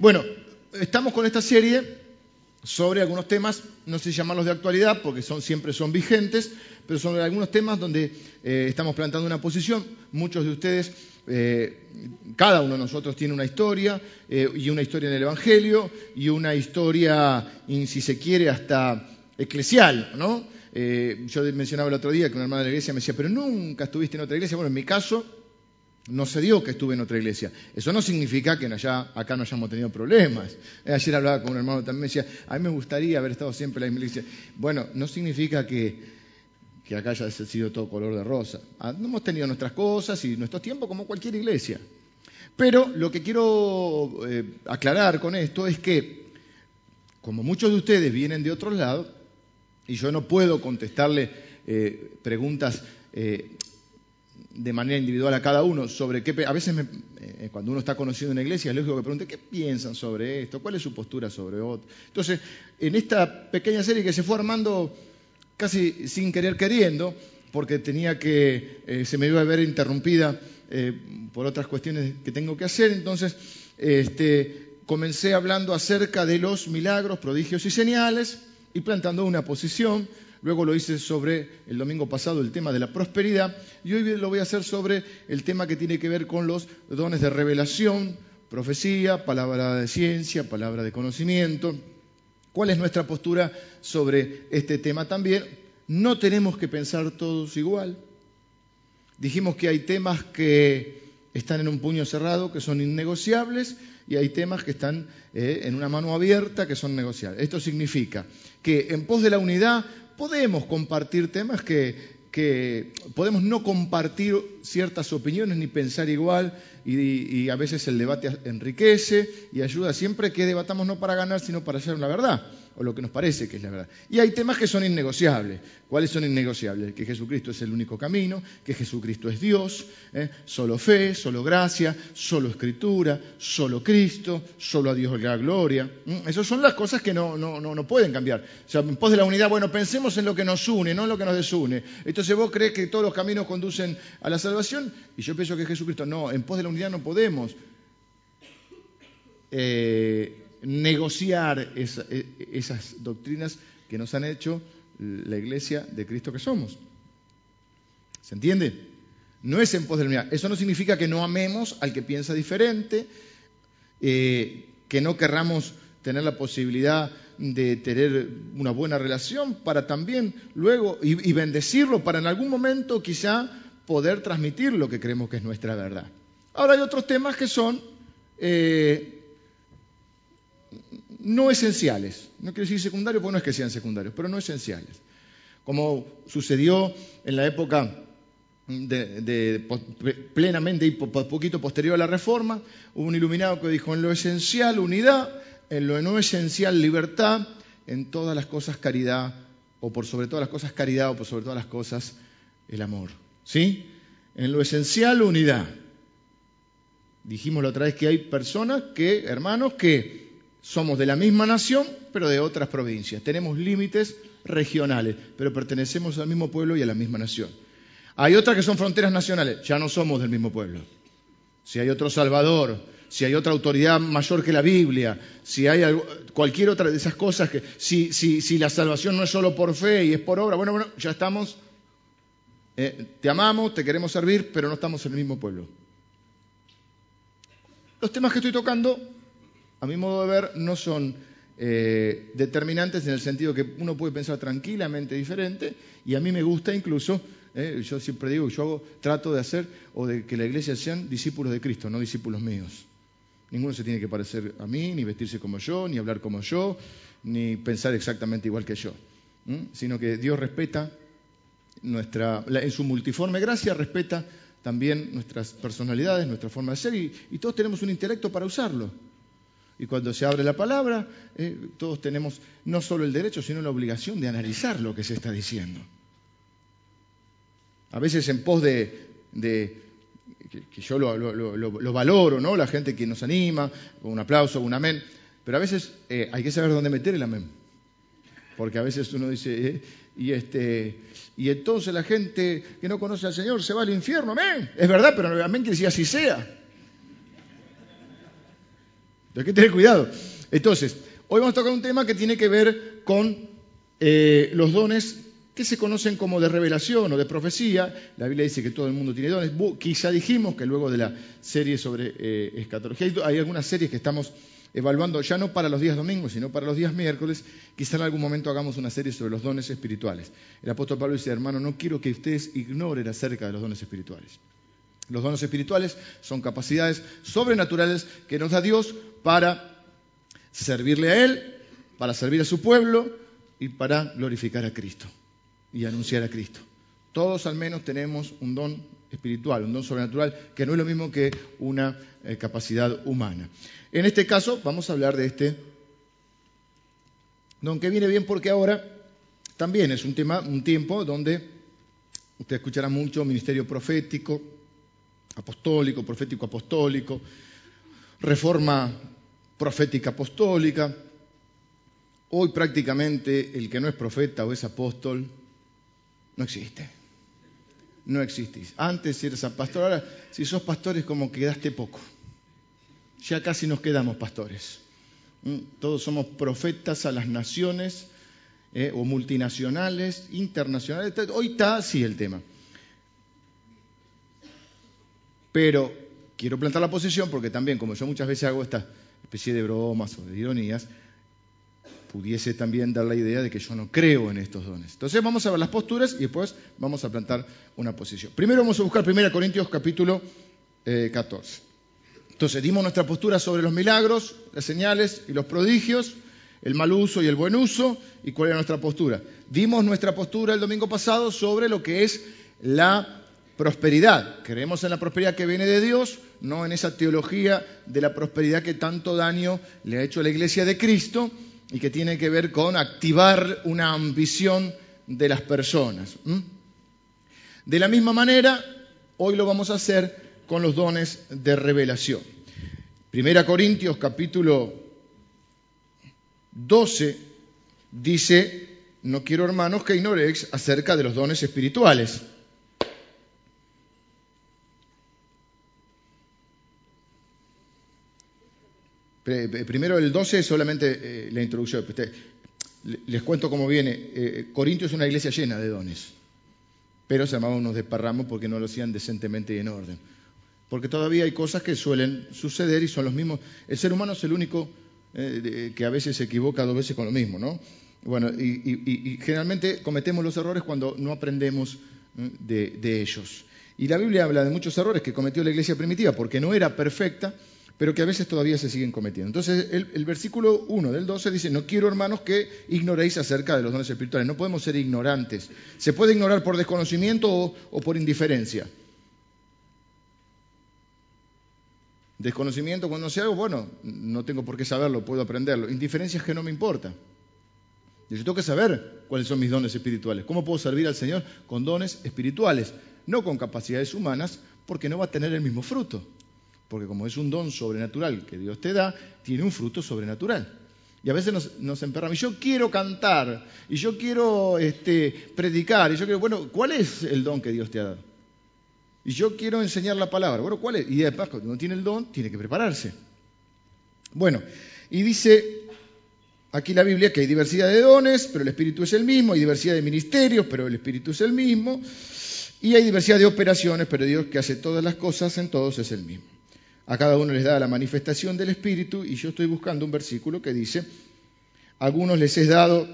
Bueno, estamos con esta serie sobre algunos temas, no sé llamarlos de actualidad porque son, siempre son vigentes, pero sobre algunos temas donde eh, estamos plantando una posición. Muchos de ustedes, eh, cada uno de nosotros tiene una historia, eh, y una historia en el Evangelio, y una historia, si se quiere, hasta eclesial, ¿no? yo mencionaba el otro día que una hermana de la iglesia me decía, pero nunca estuviste en otra iglesia. Bueno, en mi caso, no se dio que estuve en otra iglesia. Eso no significa que acá no hayamos tenido problemas. Eh, ayer hablaba con un hermano también, decía, a mí me gustaría haber estado siempre en la iglesia. Bueno, no significa que, que acá haya sido todo color de rosa. Ah, hemos tenido nuestras cosas y nuestros tiempos como cualquier iglesia. Pero lo que quiero eh, aclarar con esto es que, como muchos de ustedes vienen de otros lados, y yo no puedo contestarle eh, preguntas de manera individual a cada uno sobre qué... A veces eh, cuando uno está conocido en la iglesia es lógico que pregunte qué piensan sobre esto, cuál es su postura sobre otro. Entonces, en esta pequeña serie que se fue armando casi sin querer queriendo, porque tenía que, eh, se me iba a ver interrumpida eh, por otras cuestiones que tengo que hacer, entonces este, comencé hablando acerca de los milagros, prodigios y señales y plantando una posición luego lo hice sobre el domingo pasado el tema de la prosperidad y hoy lo voy a hacer sobre el tema que tiene que ver con los dones de revelación, profecía, palabra de ciencia, palabra de conocimiento. ¿Cuál es nuestra postura sobre este tema también? No tenemos que pensar todos igual. Dijimos que hay temas que están en un puño cerrado, que son innegociables, y hay temas que están eh, en una mano abierta, que son negociables. Esto significa que en pos de la unidad podemos compartir temas que, podemos no compartir ciertas opiniones ni pensar igual y, a veces el debate enriquece y ayuda siempre que debatamos no para ganar sino para hacer la verdad o lo que nos parece que es la verdad. Y hay temas que son innegociables. ¿Cuáles son innegociables? Que Jesucristo es el único camino, que Jesucristo es Dios, ¿eh? solo fe, solo gracia, solo escritura, solo Cristo, solo a Dios la gloria. Esas son las cosas que no, no, no, pueden cambiar. Sea, en pos de la unidad, bueno, pensemos en lo que nos une, no en lo que nos desune. Entonces vos crees que todos los caminos conducen a la salvación y yo pienso que Jesucristo, no, en pos de la unidad no podemos. Eh, negociar e, esas doctrinas que nos han hecho la iglesia de Cristo que somos. ¿Se entiende? No es en pos de la unidad. Eso no significa que no amemos al que piensa diferente, eh, que no querramos tener la posibilidad de tener una buena relación para también luego y, bendecirlo para en algún momento quizá poder transmitir lo que creemos que es nuestra verdad. Ahora hay otros temas que son eh, no esenciales. No quiero decir secundarios porque no es que sean secundarios, pero no esenciales. Como sucedió en la época de, plenamente y poquito posterior a la reforma, hubo un iluminado que dijo en lo esencial unidad, en lo no esencial libertad, en todas las cosas caridad, o por sobre todas las cosas caridad, o por sobre todas las cosas el amor. ¿Sí? En lo esencial unidad. Dijimos la otra vez que hay personas que, hermanos, que somos de la misma nación, pero de otras provincias. Tenemos límites regionales, pero pertenecemos al mismo pueblo y a la misma nación. Hay otras que son fronteras nacionales, ya no somos del mismo pueblo. Si hay otro Salvador, si hay otra autoridad mayor que la Biblia, si hay cualquier otra de esas cosas, que si, si, la salvación no es solo por fe y es por obra, bueno, bueno, ya estamos, eh, te amamos, te queremos servir, pero no estamos en el mismo pueblo. Los temas que estoy tocando a mi modo de ver, no son eh, determinantes en el sentido que uno puede pensar tranquilamente diferente y a mí me gusta incluso, eh, yo siempre digo, yo hago, trato de hacer o de que la iglesia sean discípulos de Cristo, no discípulos míos. Ninguno se tiene que parecer a mí, ni vestirse como yo, ni hablar como yo, ni pensar exactamente igual que yo, sino que Dios respeta nuestra, en su multiforme gracia, respeta también nuestras personalidades, nuestra forma de ser y todos tenemos un intelecto para usarlo. Y cuando se abre la palabra, eh, todos tenemos no solo el derecho, sino la obligación de analizar lo que se está diciendo. A veces en pos de, que, yo lo, valoro, ¿no? La gente que nos anima, con un aplauso, un amén. Pero a veces eh, hay que saber dónde meter el amén. Porque a veces uno dice, eh, y, este, y entonces la gente que no conoce al Señor se va al infierno, amén. Es verdad, pero amén que decir así sea. Hay que tener cuidado. Entonces, hoy vamos a tocar un tema que tiene que ver con eh, los dones que se conocen como de revelación o de profecía. La Biblia dice que todo el mundo tiene dones. Quizá dijimos que luego de la serie sobre eh, escatología, hay, algunas series que estamos evaluando ya no para los días domingos, sino para los días miércoles. Quizá en algún momento hagamos una serie sobre los dones espirituales. El apóstol Pablo dice, hermano, no quiero que ustedes ignoren acerca de los dones espirituales. Los dones espirituales son capacidades sobrenaturales que nos da Dios para servirle a Él, para servir a su pueblo y para glorificar a Cristo y anunciar a Cristo. Todos al menos tenemos un don espiritual, un don sobrenatural, que no es lo mismo que una eh, capacidad humana. En este caso vamos a hablar de este don que viene bien porque ahora también es un tema, un tiempo donde usted escuchará mucho ministerio profético, apostólico, profético apostólico, reforma profética apostólica. Hoy prácticamente el que no es profeta o es apóstol no existe. No existís. Antes si eres pastor, ahora si sos pastor es como quedaste poco. Ya casi nos quedamos pastores. ¿Mm? Todos somos profetas a las naciones eh, o multinacionales, internacionales. Hoy está así el tema. Pero quiero plantar la posición porque también, como yo muchas veces hago esta especie de bromas o de ironías, pudiese también dar la idea de que yo no creo en estos dones. Entonces vamos a ver las posturas y después vamos a plantar una posición. Primero vamos a buscar 1 Corintios capítulo 14. Eh, Entonces dimos nuestra postura sobre los milagros, las señales y los prodigios, el mal uso y el buen uso, y cuál era nuestra postura. Dimos nuestra postura el domingo pasado sobre lo que es la prosperidad. Creemos en la prosperidad que viene de Dios, no en esa teología de la prosperidad que tanto daño le ha hecho a la iglesia de Cristo y que tiene que ver con activar una ambición de las personas. De la misma manera, hoy lo vamos a hacer con los dones de revelación. Primera Corintios capítulo 12 dice, no quiero hermanos que ignoréis acerca de los dones espirituales Primero el 12 es solamente eh, la introducción. Les cuento cómo viene. Eh, Corintios es una iglesia llena de dones, pero se llamaban unos desparramos porque no lo hacían decentemente y en orden. Porque todavía hay cosas que suelen suceder y son los mismos. El ser humano es el único eh, que a veces se equivoca dos veces con lo mismo, ¿no? Bueno, y, generalmente cometemos los errores cuando no aprendemos de ellos. Y la Biblia habla de muchos errores que cometió la iglesia primitiva porque no era perfecta pero que a veces todavía se siguen cometiendo. Entonces, el, versículo 1 del 12 dice, no quiero hermanos que ignoréis acerca de los dones espirituales, no podemos ser ignorantes. Se puede ignorar por desconocimiento o, por indiferencia. Desconocimiento cuando sé algo, bueno, no tengo por qué saberlo, puedo aprenderlo. Indiferencia es que no me importa. Yo tengo que saber cuáles son mis dones espirituales. ¿Cómo puedo servir al Señor con dones espirituales? No con capacidades humanas, porque no va a tener el mismo fruto porque como es un don sobrenatural que Dios te da, tiene un fruto sobrenatural. Y a veces nos, nos emperramos, yo quiero cantar, y yo quiero este, predicar, y yo quiero, bueno, ¿cuál es el don que Dios te ha dado? Y yo quiero enseñar la palabra, bueno, ¿cuál es? Y después, cuando uno tiene el don, tiene que prepararse. Bueno, y dice aquí la Biblia que hay diversidad de dones, pero el Espíritu es el mismo, hay diversidad de ministerios, pero el Espíritu es el mismo, y hay diversidad de operaciones, pero Dios que hace todas las cosas en todos es el mismo. A cada uno les da la manifestación del Espíritu y yo estoy buscando un versículo que dice, a algunos les es dado,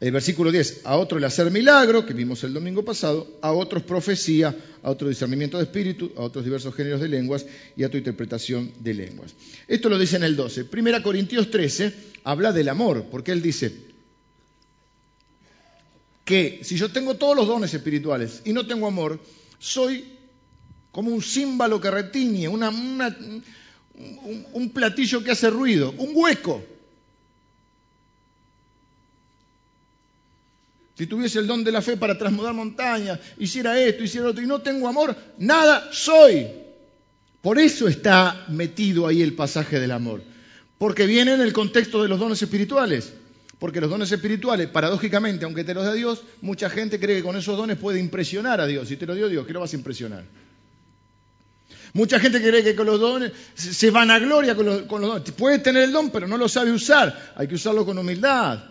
el versículo 10, a otros el hacer milagro, que vimos el domingo pasado, a otros profecía, a otro discernimiento de espíritu, a otros diversos géneros de lenguas y a tu interpretación de lenguas. Esto lo dice en el 12. Primera Corintios 13 habla del amor, porque él dice que si yo tengo todos los dones espirituales y no tengo amor, soy como un címbalo que retiñe, un, platillo que hace ruido, un hueco. Si tuviese el don de la fe para trasmudar montañas, hiciera esto, hiciera otro, y no tengo amor, nada soy. Por eso está metido ahí el pasaje del amor. Porque viene en el contexto de los dones espirituales. Porque los dones espirituales, paradójicamente, aunque te los da Dios, mucha gente cree que con esos dones puede impresionar a Dios. Si te lo dio Dios, ¿qué lo vas a impresionar? Mucha gente cree que con los dones se vanagloria con los, con los dones. Puede tener el don, pero no lo sabe usar. Hay que usarlo con humildad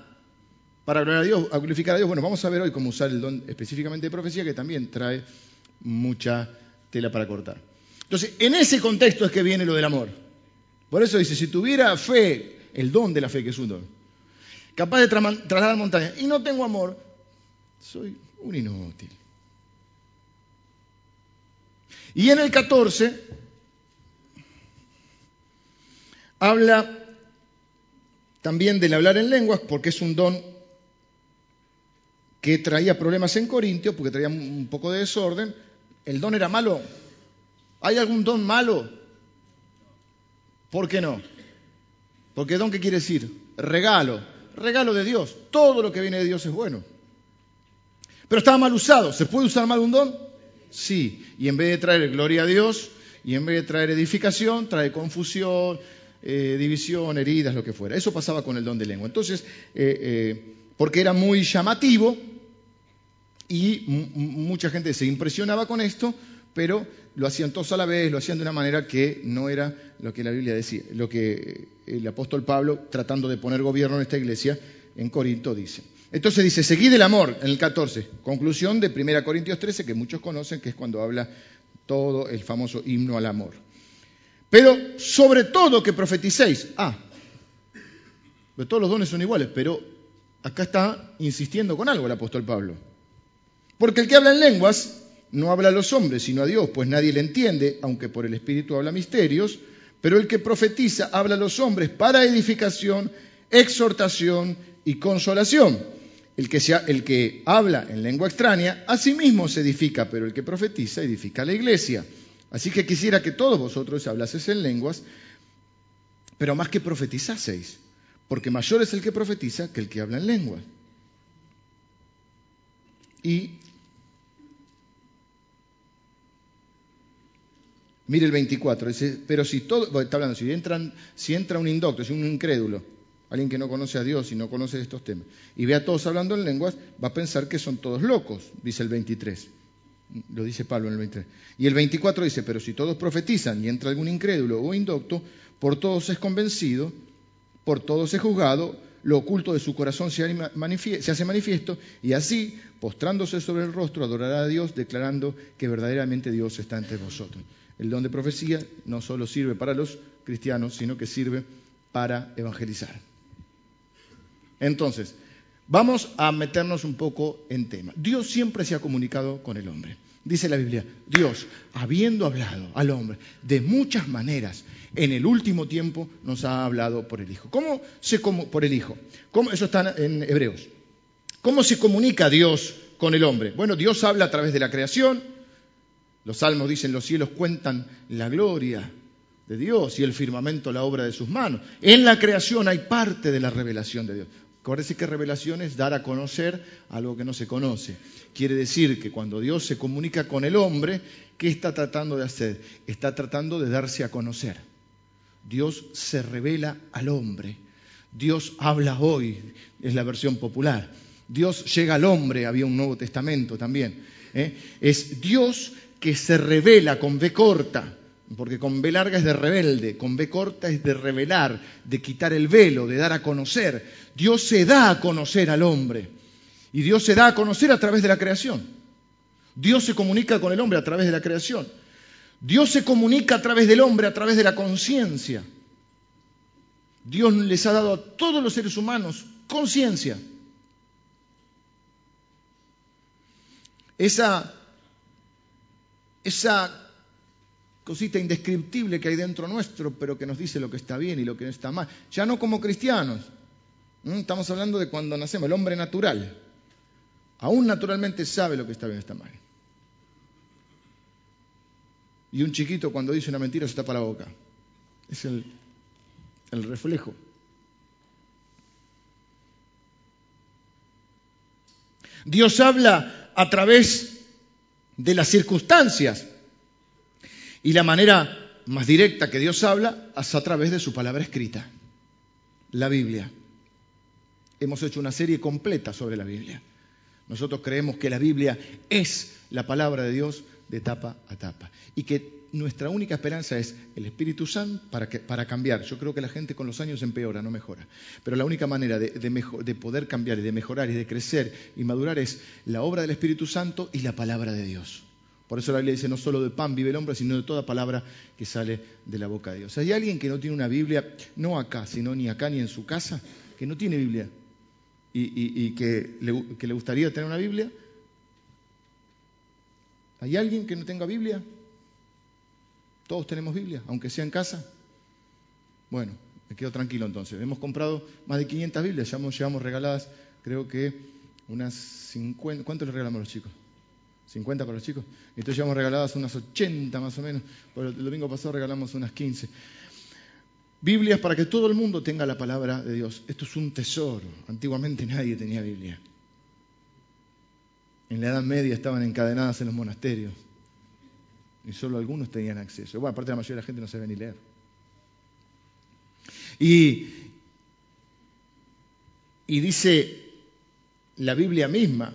para a a glorificar a Dios. Bueno, vamos a ver hoy cómo usar el don específicamente de profecía, que también trae mucha tela para cortar. Entonces, en ese contexto es que viene lo del amor. Por eso dice, si tuviera fe, el don de la fe, que es un don, capaz de trasladar montañas, y no tengo amor, soy un inútil. Y en el 14 habla también del hablar en lenguas, porque es un don que traía problemas en Corintios, porque traía un poco de desorden. ¿El don era malo? ¿Hay algún don malo? ¿Por qué no? Porque don, ¿qué quiere decir? Regalo, regalo de Dios. Todo lo que viene de Dios es bueno. Pero estaba mal usado. ¿Se puede usar mal un don? Sí. Y en vez de traer gloria a Dios, y en vez de traer edificación, trae confusión, eh, división, heridas, lo que fuera. Eso pasaba con el don de lengua. Entonces, eh, eh, porque era muy llamativo y mucha gente se impresionaba con esto, pero lo hacían todos a la vez, lo hacían de una manera que no era lo que la Biblia decía, lo que el apóstol Pablo, tratando de poner gobierno en esta iglesia, en Corinto dice. Entonces dice, seguid el amor, en el 14, conclusión de 1 Corintios 13, que muchos conocen, que es cuando habla todo el famoso himno al amor. Pero sobre todo que profeticéis. Ah, todos los dones son iguales, pero acá está insistiendo con algo el apóstol Pablo. Porque el que habla en lenguas no habla a los hombres, sino a Dios, pues nadie le entiende, aunque por el Espíritu habla misterios, pero el que profetiza habla a los hombres para edificación, exhortación y consolación. El que, habla en lengua extraña, a sí mismo se edifica, pero el que profetiza edifica a la iglesia. Así que quisiera que todos vosotros hablaseis en lenguas, pero más que profetizaseis, porque mayor es el que profetiza que el que habla en lenguas. Y Mire el 24, dice, pero si todo, está hablando, si, entran, si entra un indocto, si un incrédulo, alguien que no conoce a Dios y no conoce estos temas, y ve a todos hablando en lenguas, va a pensar que son todos locos, dice el 23. Lo dice Pablo en el 23. Y el 24 dice, pero si todos profetizan y entra algún incrédulo o indocto, por todos es convencido, por todos es juzgado, lo oculto de su corazón se, hace manifiesto, y así, postrándose sobre el rostro, adorará a Dios, declarando que verdaderamente Dios está entre vosotros. El don de profecía no solo sirve para los cristianos, sino que sirve para evangelizar. Entonces, vamos a meternos un poco en tema. Dios siempre se ha comunicado con el hombre. Dice la Biblia, Dios, habiendo hablado al hombre de muchas maneras, en el último tiempo nos ha hablado por el Hijo. ¿Cómo se por el Hijo? ¿Cómo, eso está en Hebreos. ¿Cómo se comunica Dios con el hombre? Bueno, Dios habla a través de la creación, los salmos dicen, los cielos cuentan la gloria de Dios y el firmamento la obra de sus manos. En la creación hay parte de la revelación de Dios. Acuérdense que revelación es dar a conocer algo que no se conoce. Quiere decir que cuando Dios se comunica con el hombre, ¿qué está tratando de hacer? Está tratando de darse a conocer. Dios se revela al hombre. Dios habla hoy, es la versión popular. Dios llega al hombre, había un Nuevo Testamento también. ¿eh? Es Dios que se revela con B corta, porque con B larga es de rebelde, con B corta es de revelar, de quitar el velo, de dar a conocer. Dios se da a conocer al hombre y Dios se da a conocer a través de la creación. Dios se comunica con el hombre a través de la creación. Dios se comunica a través del hombre a través de la conciencia. Dios les ha dado a todos los seres humanos conciencia. Esa esa cosita indescriptible que hay dentro nuestro, pero que nos dice lo que está bien y lo que no está mal. Ya no como cristianos. Estamos hablando de cuando nacemos, el hombre natural. Aún naturalmente sabe lo que está bien y está mal. Y un chiquito cuando dice una mentira se tapa la boca. Es el, el reflejo. Dios habla a través de las circunstancias. Y la manera más directa que Dios habla es a través de su palabra escrita, la Biblia. Hemos hecho una serie completa sobre la Biblia. Nosotros creemos que la Biblia es la palabra de Dios de tapa a tapa y que nuestra única esperanza es el Espíritu Santo para, cambiar. Yo creo que la gente con los años empeora, no mejora. Pero la única manera de, de poder cambiar y de mejorar y de crecer y madurar es la obra del Espíritu Santo y la palabra de Dios. Por eso la Biblia dice, no solo de pan vive el hombre, sino de toda palabra que sale de la boca de Dios. ¿Hay alguien que no tiene una Biblia, no acá, sino ni acá ni en su casa, que no tiene Biblia y, que, le, gustaría tener una Biblia? ¿Hay alguien que no tenga Biblia? Todos tenemos Biblia, aunque sea en casa. Bueno, me quedo tranquilo entonces. Hemos comprado más de 500 Biblias, ya llevamos regaladas, creo que unas 50. ¿Cuánto le regalamos a los chicos? 50 para los chicos. Entonces llevamos regaladas unas 80 más o menos. Pero el domingo pasado regalamos unas 15. Biblias para que todo el mundo tenga la palabra de Dios. Esto es un tesoro. Antiguamente nadie tenía Biblia. En la Edad Media estaban encadenadas en los monasterios y solo algunos tenían acceso. Bueno, aparte la mayoría de la gente no sabe ni leer. Y dice la Biblia misma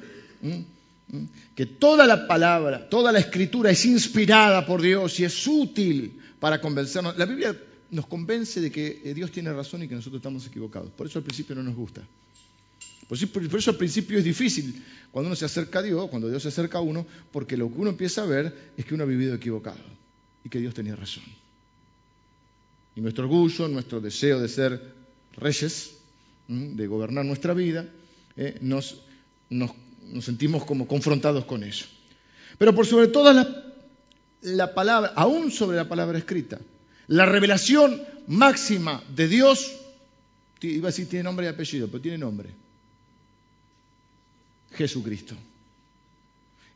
que toda la palabra, toda la escritura es inspirada por Dios y es útil para convencernos. La Biblia nos convence de que Dios tiene razón y que nosotros estamos equivocados. Por eso al principio no nos gusta. Por eso, al principio es difícil cuando uno se acerca a Dios, cuando Dios se acerca a uno, porque lo que uno empieza a ver es que uno ha vivido equivocado y que Dios tenía razón. Y nuestro orgullo, nuestro deseo de ser reyes, de gobernar nuestra vida, eh, nos, sentimos como confrontados con eso. Pero por sobre todo la palabra, aún sobre la palabra escrita, la revelación máxima de Dios, iba a decir tiene nombre y apellido, pero tiene nombre Jesucristo.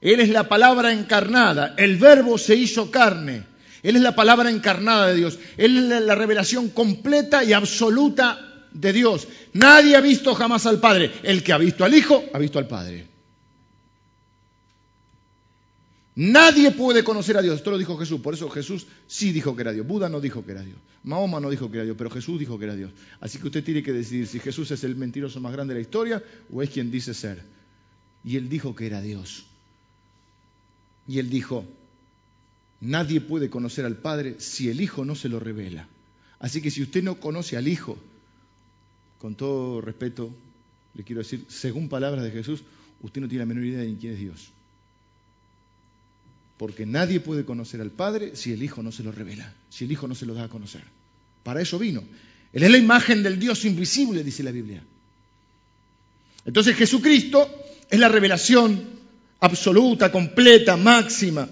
Él es la palabra encarnada, el verbo se hizo carne. Él es la palabra encarnada de Dios. Él es la revelación completa y absoluta de Dios. Nadie ha visto jamás al Padre. El que ha visto al Hijo, ha visto al Padre. Nadie puede conocer a Dios. Esto lo dijo Jesús. Por eso Jesús sí dijo que era Dios. Buda no dijo que era Dios. Mahoma no dijo que era Dios, pero Jesús dijo que era Dios. Así que usted tiene que decidir si Jesús es el mentiroso más grande de la historia o es quien dice ser. Y él dijo que era Dios. Y él dijo, nadie puede conocer al Padre si el Hijo no se lo revela. Así que si usted no conoce al Hijo, con todo respeto, le quiero decir, según palabras de Jesús, usted no tiene la menor idea de quién es Dios. Porque nadie puede conocer al Padre si el Hijo no se lo revela, si el Hijo no se lo da a conocer. Para eso vino. Él es la imagen del Dios invisible, dice la Biblia. Entonces Jesucristo es la revelación absoluta, completa, máxima,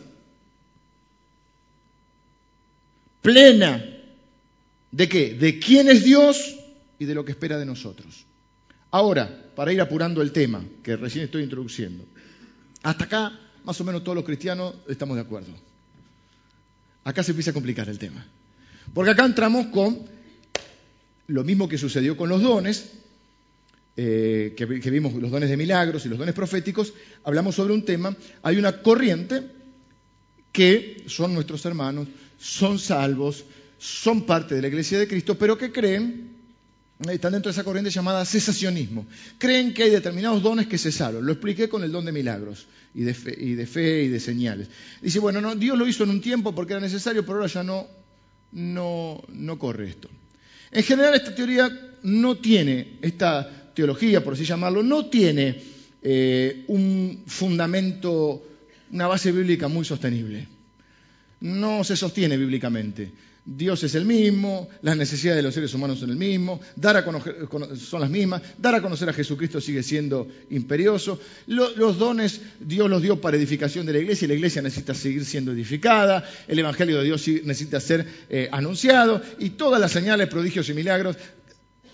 plena. ¿De qué? De quién es Dios y de lo que espera de nosotros. Ahora, para ir apurando el tema, que recién estoy introduciendo, hasta acá más o menos todos los cristianos estamos de acuerdo. Acá se empieza a complicar el tema. Porque acá entramos con lo mismo que sucedió con los dones, eh, que, vimos los dones de milagros y los dones proféticos, hablamos sobre un tema, hay una corriente que son nuestros hermanos, son salvos, son parte de la iglesia de Cristo, pero que creen, están dentro de esa corriente llamada cesacionismo, creen que hay determinados dones que cesaron. Lo expliqué con el don de milagros y de fe y de, y señales. Dice, bueno, no, Dios lo hizo en un tiempo porque era necesario, pero ahora ya no, no, no corre esto. En general esta teoría no tiene esta teología, por así llamarlo, no tiene eh, un fundamento, una base bíblica muy sostenible. No se sostiene bíblicamente. Dios es el mismo, las necesidades de los seres humanos son el mismo, dar a conocer, son las mismas, dar a conocer a Jesucristo sigue siendo imperioso, los dones Dios los dio para edificación de la iglesia y la iglesia necesita seguir siendo edificada, el Evangelio de Dios necesita ser eh, anunciado y todas las señales, prodigios y milagros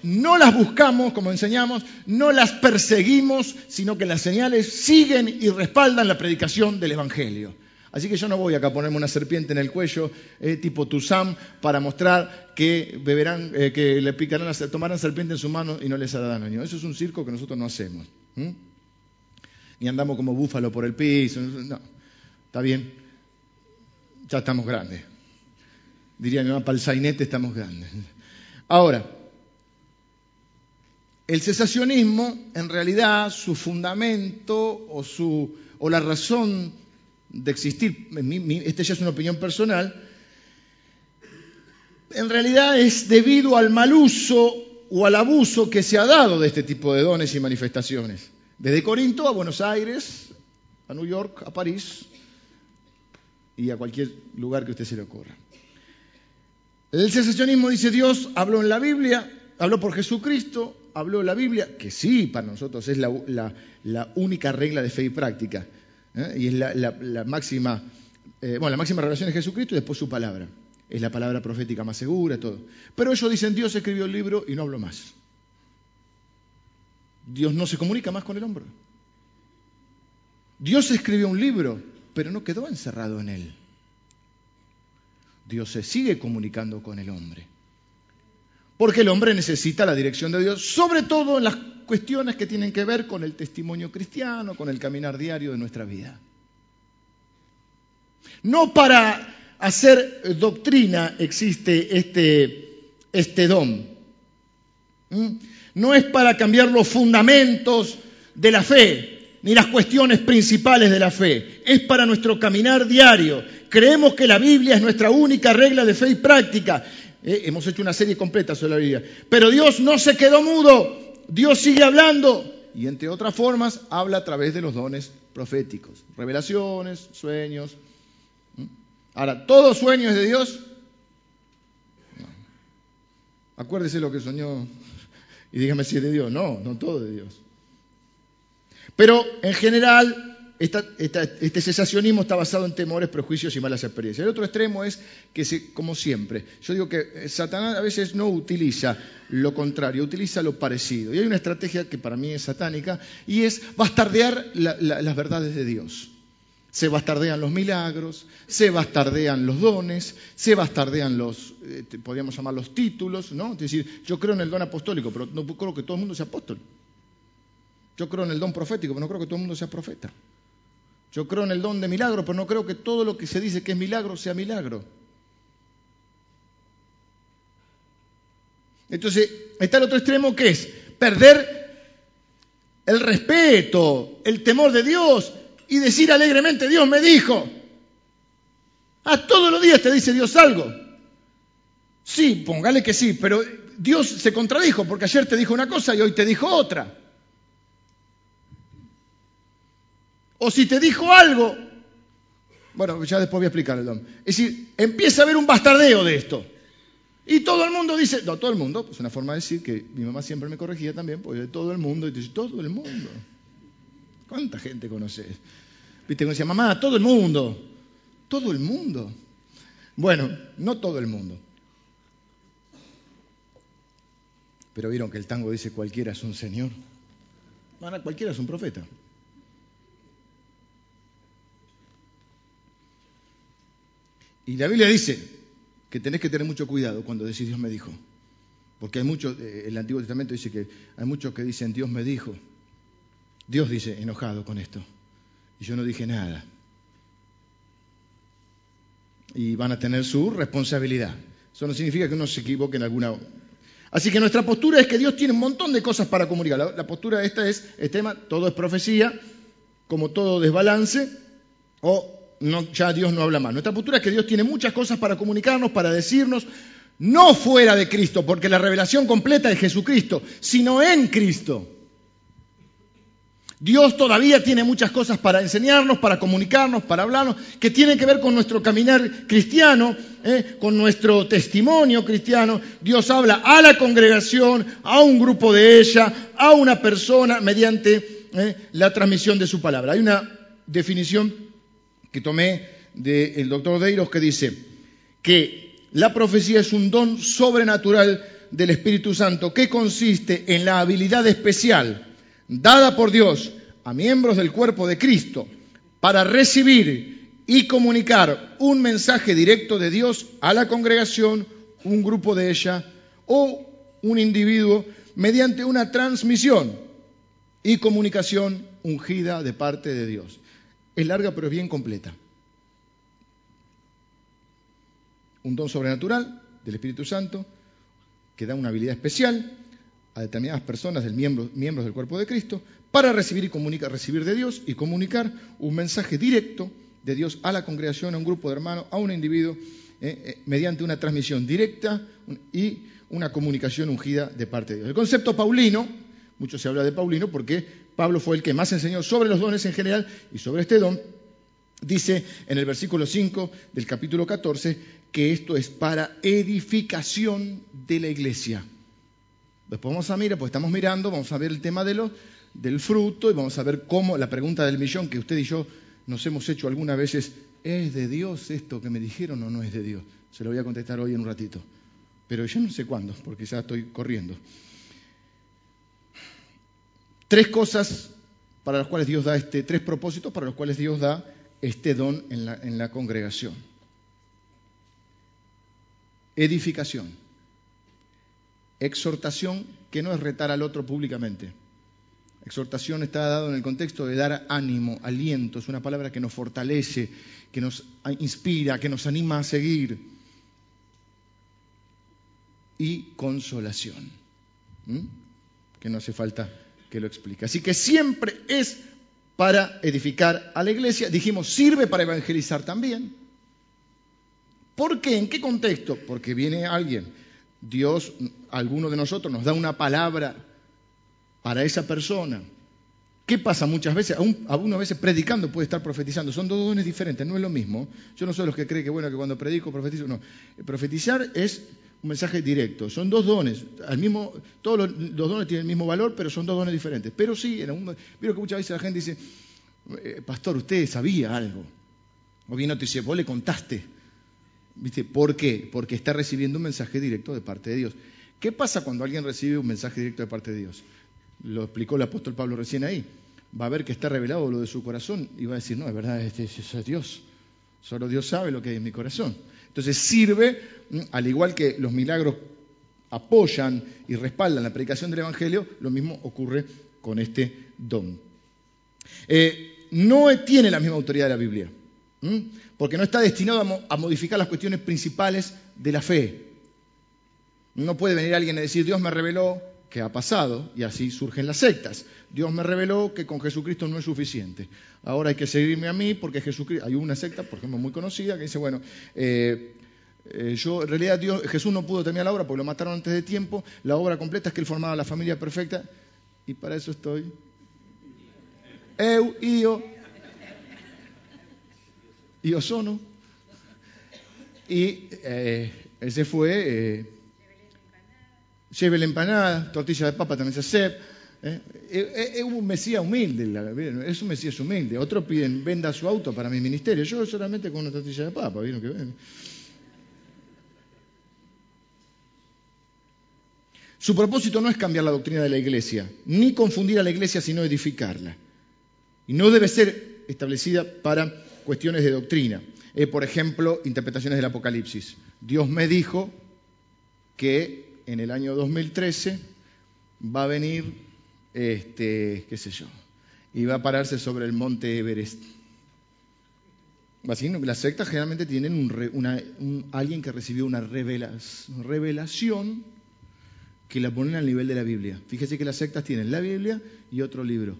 no las buscamos, como enseñamos, no las perseguimos, sino que las señales siguen y respaldan la predicación del Evangelio. Así que yo no voy acá a ponerme una serpiente en el cuello, eh, tipo Tuzam, para mostrar que beberán, eh, que le picarán, tomarán serpiente en su mano y no les hará daño. Eso es un circo que nosotros no hacemos. Ni andamos como búfalo por el piso. No, está bien. Ya estamos grandes. Diría mi mamá, para el sainete estamos grandes. Ahora, el cesacionismo, en realidad, su fundamento o, su, o la razón de existir, esta ya es una opinión personal, en realidad es debido al mal uso o al abuso que se ha dado de este tipo de dones y manifestaciones. Desde Corinto a Buenos Aires, a New York, a París y a cualquier lugar que usted se le ocurra. El sensacionismo dice Dios habló en la Biblia, habló por Jesucristo, habló en la Biblia, que sí, para nosotros es la, única regla de fe y práctica, ¿eh? y es la, máxima, eh, bueno, la máxima Jesucristo y después su palabra. Es la palabra profética más segura, todo. Pero ellos dicen, Dios escribió el libro y no habló más. Dios no se comunica más con el hombre. Dios escribió un libro, pero no quedó encerrado en él. Dios se sigue comunicando con el hombre. Porque el hombre necesita la dirección de Dios, sobre todo en las cuestiones que tienen que ver con el testimonio cristiano, con el caminar diario de nuestra vida. No para hacer doctrina existe este, este don. ¿Mm? No es para cambiar los fundamentos de la fe, ni las cuestiones principales de la fe. Es para nuestro caminar diario. Creemos que la Biblia es nuestra única regla de fe y práctica. Eh, hemos hecho una serie completa sobre la Biblia. Pero Dios no se quedó mudo. Dios sigue hablando. Y entre otras formas, habla a través de los dones proféticos. Revelaciones, sueños, Ahora, ¿todo sueño es de Dios? Acuérdese lo que soñó y dígame si es de Dios. No, no todo de Dios. Pero en general, este cesacionismo está basado en temores, prejuicios y malas experiencias. El otro extremo es que, como siempre, yo digo que Satanás a veces no utiliza lo contrario, utiliza lo parecido. Y hay una estrategia que para mí es satánica y es bastardear las verdades de Dios. Se bastardean los milagros, se bastardean los dones, se bastardean los, eh, podríamos llamar los títulos, ¿no? Es decir, yo creo en el don apostólico, pero no creo que todo el mundo sea apóstol. Yo creo en el don profético, pero no creo que todo el mundo sea profeta. Yo creo en el don de milagro, pero no creo que todo lo que se dice que es milagro sea milagro. Entonces, está el otro extremo que es perder el respeto, el temor de Dios, y decir alegremente, Dios me dijo. A todos los días te dice Dios algo. Sí, póngale que sí, pero Dios se contradijo porque ayer te dijo una cosa y hoy te dijo otra. O si te dijo algo, bueno, ya después voy a explicar el don. Es decir, empieza a haber un bastardeo de esto. Y todo el mundo dice, no, todo el mundo, es una forma de decir que mi mamá siempre me corregía también, porque todo el mundo, y dice, todo el mundo. ¿Cuánta gente conoces? Viste, como decía, mamá, todo el mundo. Todo el mundo. Bueno, no todo el mundo. Pero vieron que el tango dice cualquiera es un señor. Bueno, cualquiera es un profeta. Y la Biblia dice que tenés que tener mucho cuidado cuando decís Dios me dijo. Porque hay muchos, eh, el Antiguo Testamento dice que hay muchos que dicen Dios me dijo. Dios dice, enojado con esto. Y yo no dije nada. Y van a tener su responsabilidad. Eso no significa que uno se equivoque en alguna... Así que nuestra postura es que Dios tiene un montón de cosas para comunicar. La, postura esta es, el tema, todo es profecía, como todo desbalance, o ya Dios no habla más. Nuestra postura es que Dios tiene muchas cosas para comunicarnos, para decirnos, no fuera de Cristo, porque la revelación completa es Jesucristo, sino en Cristo. Dios todavía tiene muchas cosas para enseñarnos, para comunicarnos, para hablarnos, que tienen que ver con nuestro caminar cristiano, ¿eh? con nuestro testimonio cristiano. Dios habla a la congregación, a un grupo de ella, a una persona, mediante ¿eh? la transmisión de su palabra. Hay una definición que tomé del doctor Deiros que dice que la profecía es un don sobrenatural del Espíritu Santo que consiste en la habilidad especial dada por Dios a miembros del cuerpo de Cristo para recibir y comunicar un mensaje directo de Dios a la congregación, un grupo de ella o un individuo mediante una transmisión y comunicación ungida de parte de Dios. Es larga pero es bien completa. Un don sobrenatural del Espíritu Santo que da una habilidad especial a determinadas personas, del miembro, miembros del cuerpo de Cristo, para recibir y comunicar, recibir de Dios y comunicar un mensaje directo de Dios a la congregación, a un grupo de hermanos, a un individuo eh, eh, mediante una transmisión directa y una comunicación ungida de parte de Dios. El concepto paulino, mucho se habla de paulino porque Pablo fue el que más enseñó sobre los dones en general y sobre este don, dice en el versículo 5 del capítulo 14 que esto es para edificación de la iglesia. Después vamos a mirar, pues estamos mirando, vamos a ver el tema de del fruto y vamos a ver cómo la pregunta del millón que usted y yo nos hemos hecho algunas veces, ¿es de Dios esto que me dijeron o no es de Dios? Se lo voy a contestar hoy en un ratito, pero ya no sé cuándo, porque ya estoy corriendo. Tres cosas para las cuales Dios da este, tres propósitos para los cuales Dios da este don en la, congregación. Edificación, exhortación, que no es retar al otro públicamente. Exhortación está dado en el contexto de dar ánimo, aliento, es una palabra que nos fortalece, que nos inspira, que nos anima a seguir. Y consolación, que no hace falta que lo explique. Así que siempre es para edificar a la iglesia. Dijimos, sirve para evangelizar también. ¿Por qué? ¿En qué contexto? Porque viene alguien, Dios, alguno de nosotros nos da una palabra para esa persona. ¿Qué pasa muchas veces? Aún, algunas veces predicando puede estar profetizando. Son dos dones diferentes, no es lo mismo. Yo no soy los que creen que bueno que cuando predico profetizo. No. Profetizar es un mensaje directo. Son dos dones. Al mismo, todos los, dones tienen el mismo valor, pero son dos dones diferentes. Pero sí, en un, veo que muchas veces la gente dice, eh, pastor, usted sabía algo. O bien te dice, vos le contaste. ¿Viste? ¿Por qué? Porque está recibiendo un mensaje directo de parte de Dios. ¿Qué pasa cuando alguien recibe un mensaje directo de parte de Dios? Lo explicó el apóstol Pablo recién ahí. Va a ver que está revelado lo de su corazón y va a decir, no, es verdad, este, es Dios. Solo Dios sabe lo que hay en mi corazón. Entonces sirve, al igual que los milagros apoyan y respaldan la predicación del Evangelio, lo mismo ocurre con este don. Eh, no tiene la misma autoridad de la Biblia, porque no está destinado a, modificar las cuestiones principales de la fe. No puede venir alguien a decir, Dios me reveló que ha pasado, y así surgen las sectas. Dios me reveló que con Jesucristo no es suficiente. Ahora hay que seguirme a mí porque Jesucristo, hay una secta, por ejemplo, muy conocida, que dice, bueno, eh, eh, yo, en realidad Jesús no pudo terminar la obra porque lo mataron antes de tiempo, la obra completa es que él formaba la familia perfecta, y para eso estoy. Eu, io, io sono. Y eh, ese fue... Lleve la empanada, tortilla de papa también se hace. ¿eh? Es un mesías humilde, es un mesías humilde. Otros piden, venda su auto para mi ministerio. Yo solamente con una tortilla de papa, ¿vieron que ven? Su propósito no es cambiar la doctrina de la iglesia, ni confundir a la iglesia, sino edificarla. Y no debe ser establecida para cuestiones de doctrina. Eh, por ejemplo, interpretaciones del Apocalipsis. Dios me dijo que en el año 2013 va a venir, este, qué sé yo, y va a pararse sobre el monte Everest. Las sectas generalmente tienen alguien que recibió una revelación que la ponen al nivel de la Biblia. Fíjese que las sectas tienen la Biblia y otro libro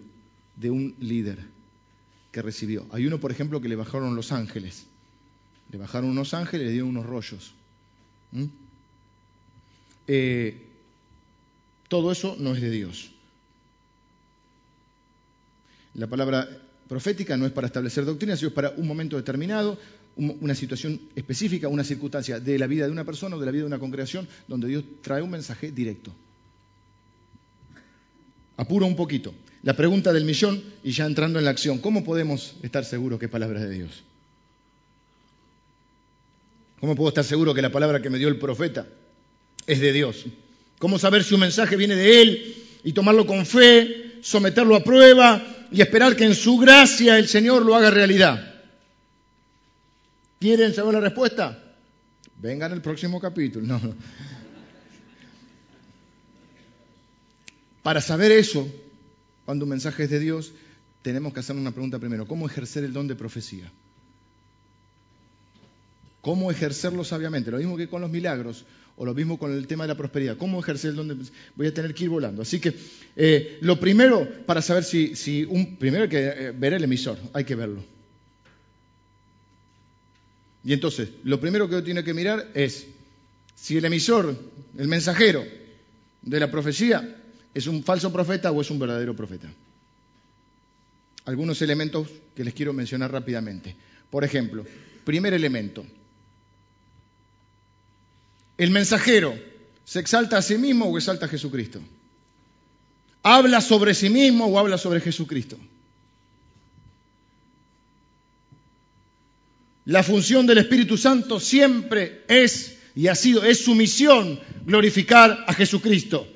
de un líder que recibió. Hay uno, por ejemplo, que le bajaron los ángeles. Le bajaron unos ángeles y le dieron unos rollos. Eh, todo eso no es de Dios. La palabra profética no es para establecer doctrinas, sino es para un momento determinado, una situación específica, una circunstancia de la vida de una persona o de la vida de una congregación donde Dios trae un mensaje directo. Apuro un poquito. La pregunta del millón y ya entrando en la acción, ¿cómo podemos estar seguros que es palabra de Dios? ¿Cómo puedo estar seguro que la palabra que me dio el profeta es de Dios. ¿Cómo saber si un mensaje viene de Él y tomarlo con fe, someterlo a prueba y esperar que en su gracia el Señor lo haga realidad? ¿Quieren saber la respuesta? Vengan al próximo capítulo. Para saber eso, cuando un mensaje es de Dios, tenemos que hacer una pregunta primero. ¿Cómo ejercer el don de profecía? ¿Cómo ejercerlo sabiamente? Lo mismo que con los milagros o lo mismo con el tema de la prosperidad. ¿Cómo ejercer donde voy a tener que ir volando? Así que eh, lo primero para saber si, un, primero hay que eh, ver el emisor, hay que verlo. Y entonces, lo primero que uno tiene que mirar es si el emisor, el mensajero de la profecía, es un falso profeta o es un verdadero profeta. Algunos elementos que les quiero mencionar rápidamente. Por ejemplo, primer elemento. ¿El mensajero se exalta a sí mismo o exalta a Jesucristo? ¿Habla sobre sí mismo o habla sobre Jesucristo? La función del Espíritu Santo siempre es y ha sido, es su misión glorificar a Jesucristo.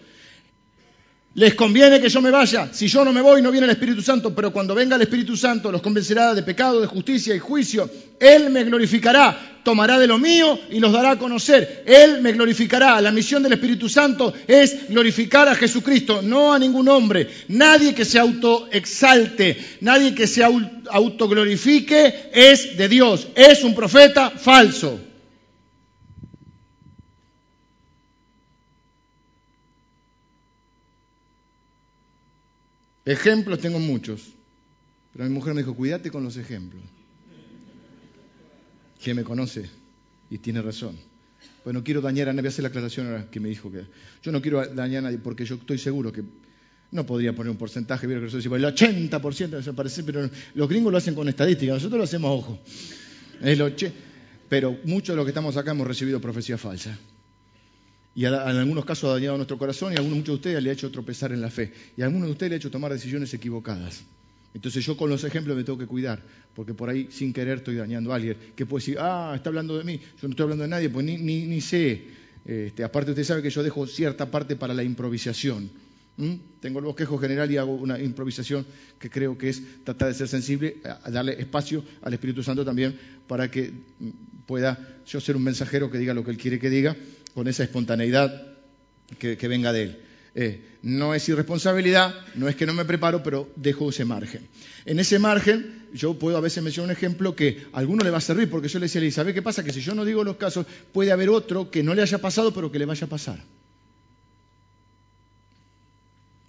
Les conviene que yo me vaya. Si yo no me voy, no viene el Espíritu Santo, pero cuando venga el Espíritu Santo los convencerá de pecado, de justicia y juicio. Él me glorificará, tomará de lo mío y los dará a conocer. Él me glorificará. La misión del Espíritu Santo es glorificar a Jesucristo, no a ningún hombre. Nadie que se autoexalte, nadie que se autoglorifique es de Dios. Es un profeta falso. Ejemplos tengo muchos, pero mi mujer me dijo, cuídate con los ejemplos. Que me conoce y tiene razón. Pues no quiero dañar a nadie, voy a hacer la aclaración ahora que me dijo que yo no quiero dañar a nadie porque yo estoy seguro que no podría poner un porcentaje, vieron que el 80% desaparece, pero los gringos lo hacen con estadística, nosotros lo hacemos a ojo. pero muchos de los que estamos acá hemos recibido profecía falsa y en algunos casos ha dañado nuestro corazón y a algunos muchos de ustedes le ha hecho tropezar en la fe y a algunos de ustedes le ha hecho tomar decisiones equivocadas. Entonces yo con los ejemplos me tengo que cuidar, porque por ahí sin querer estoy dañando a alguien que puede decir, ah, está hablando de mí, yo no estoy hablando de nadie, pues ni, ni, sé. Este, aparte usted sabe que yo dejo cierta parte para la improvisación. Tengo el bosquejo general y hago una improvisación que creo que es tratar de ser sensible, darle espacio al Espíritu Santo también para que pueda yo ser un mensajero que diga lo que Él quiere que diga con esa espontaneidad que, venga de Él. Eh, no es irresponsabilidad, no es que no me preparo, pero dejo ese margen. En ese margen, yo puedo a veces mencionar un ejemplo que a alguno le va a servir, porque yo le decía, ¿sabe qué pasa? Que si yo no digo los casos, puede haber otro que no le haya pasado, pero que le vaya a pasar.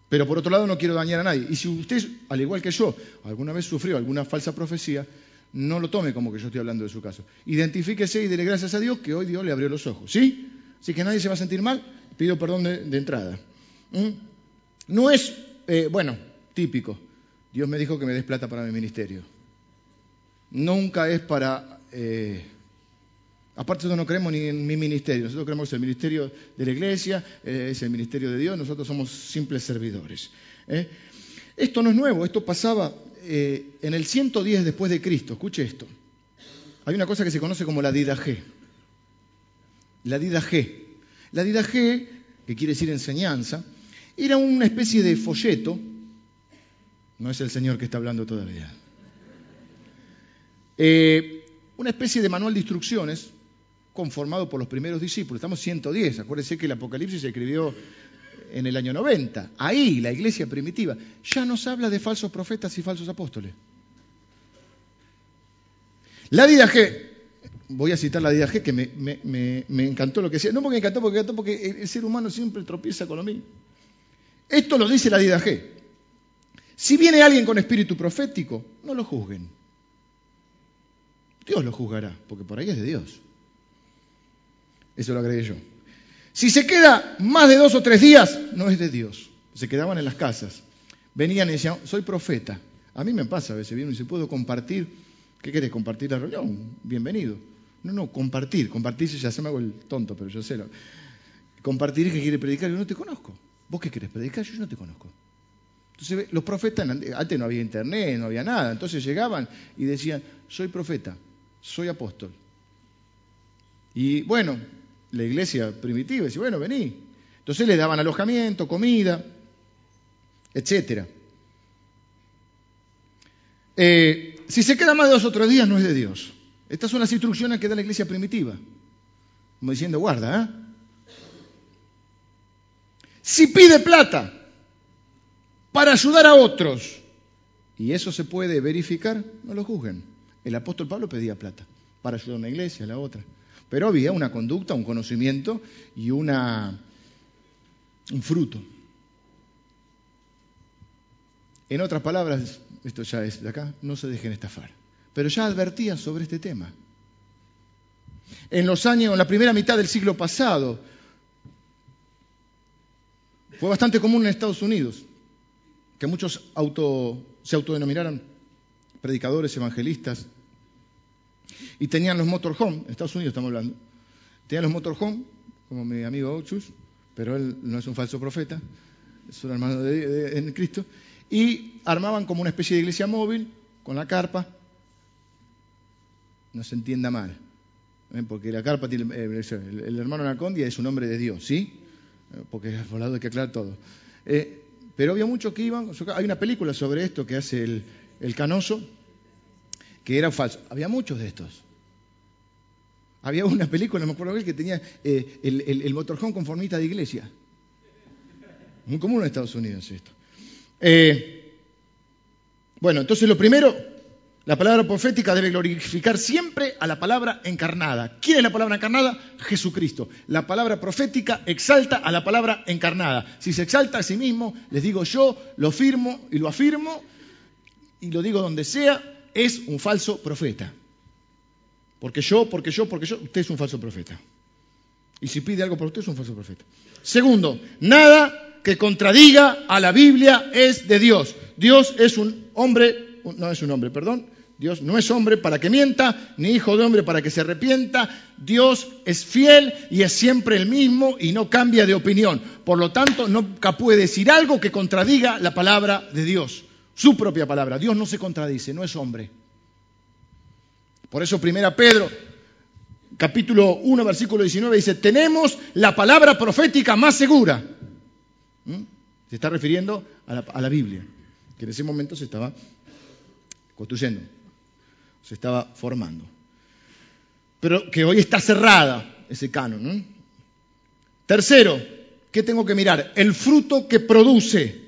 Pero por otro lado, no quiero dañar a nadie. Y si usted, al igual que yo, alguna vez sufrió alguna falsa profecía, no lo tome como que yo estoy hablando de su caso. Identifíquese y dele gracias a Dios que hoy Dios le abrió los ojos. ¿Sí? Así que nadie se va a sentir mal, pido perdón de, entrada. ¿Mm? No es, eh, bueno, típico. Dios me dijo que me des plata para mi ministerio. Nunca es para... Eh, aparte nosotros no creemos ni en mi ministerio, nosotros creemos que es el ministerio de la iglesia, eh, es el ministerio de Dios, nosotros somos simples servidores. Esto no es nuevo, esto pasaba en el 110 después de Cristo, escuche esto. Hay una cosa que se conoce como la G la Dida G. La Dida G, que quiere decir enseñanza, era una especie de folleto, no es el Señor que está hablando todavía, eh, una especie de manual de instrucciones conformado por los primeros discípulos. Estamos 110, acuérdense que el Apocalipsis se escribió en el año 90. Ahí, la iglesia primitiva, ya nos habla de falsos profetas y falsos apóstoles. La G voy a citar la G, que me, encantó lo que decía. No porque me encantó, porque encantó porque el, ser humano siempre tropieza con lo mismo. Esto lo dice la G. Si viene alguien con espíritu profético, no lo juzguen. Dios lo juzgará, porque por ahí es de Dios. Eso lo agregué yo. Si se queda más de dos o tres días, no es de Dios. Se quedaban en las casas. Venían y decían, soy profeta. A mí me pasa a veces, vienen y se puedo compartir. ¿Qué querés? ¿Compartir la reunión? Bienvenido. No, no, compartir. Compartir, ya se me hago el tonto, pero yo sé. Lo... Compartir es que quiere predicar, yo no te conozco. ¿Vos qué querés predicar? Yo no te conozco. Entonces, los profetas, antes no había internet, no había nada. Entonces llegaban y decían, soy profeta, soy apóstol. Y bueno, la iglesia primitiva decía, bueno, vení. Entonces le daban alojamiento, comida, etcétera. Eh, si se queda más de dos o tres días, no es de Dios. Estas son las instrucciones que da la iglesia primitiva. Como diciendo, guarda, ¿eh? Si pide plata para ayudar a otros, y eso se puede verificar, no lo juzguen. El apóstol Pablo pedía plata para ayudar a una iglesia, a la otra. Pero había una conducta, un conocimiento y una, un fruto. En otras palabras, esto ya es de acá, no se dejen estafar pero ya advertía sobre este tema. En los años, en la primera mitad del siglo pasado, fue bastante común en Estados Unidos que muchos se autodenominaran predicadores, evangelistas, y tenían los motorhome, en Estados Unidos estamos hablando, tenían los motorhome, como mi amigo Ochus, pero él no es un falso profeta, es un hermano de, en Cristo, y armaban como una especie de iglesia móvil con la carpa, no se entienda mal, ¿eh? porque la carpa tiene, eh, el, hermano Anacondia es un hombre de Dios, ¿sí? Porque por lado hay que aclarar todo. Eh, pero había muchos que iban, hay una película sobre esto que hace el, canoso, que era falso. Había muchos de estos. Había una película, me acuerdo que tenía eh, el, el, motorhome con formita de iglesia. Muy común en Estados Unidos esto. Eh, bueno, entonces lo primero, la palabra profética debe glorificar siempre a la palabra encarnada. ¿Quién es la palabra encarnada? Jesucristo. La palabra profética exalta a la palabra encarnada. Si se exalta a sí mismo, les digo yo, lo firmo y lo afirmo, y lo digo donde sea, es un falso profeta. Porque yo, porque yo, porque yo, usted es un falso profeta. Y si pide algo por usted, es un falso profeta. Segundo, nada que contradiga a la Biblia es de Dios. Dios es un hombre, no es un hombre, perdón, Dios no es hombre para que mienta, ni hijo de hombre para que se arrepienta. Dios es fiel y es siempre el mismo y no cambia de opinión. Por lo tanto, nunca puede decir algo que contradiga la palabra de Dios, su propia palabra. Dios no se contradice, no es hombre. Por eso, primera Pedro, capítulo 1, versículo 19, dice, tenemos la palabra profética más segura. ¿Mm? Se está refiriendo a la, a la Biblia, que en ese momento se estaba construyendo se estaba formando. Pero que hoy está cerrada ese canon. Tercero, ¿qué tengo que mirar? El fruto que produce.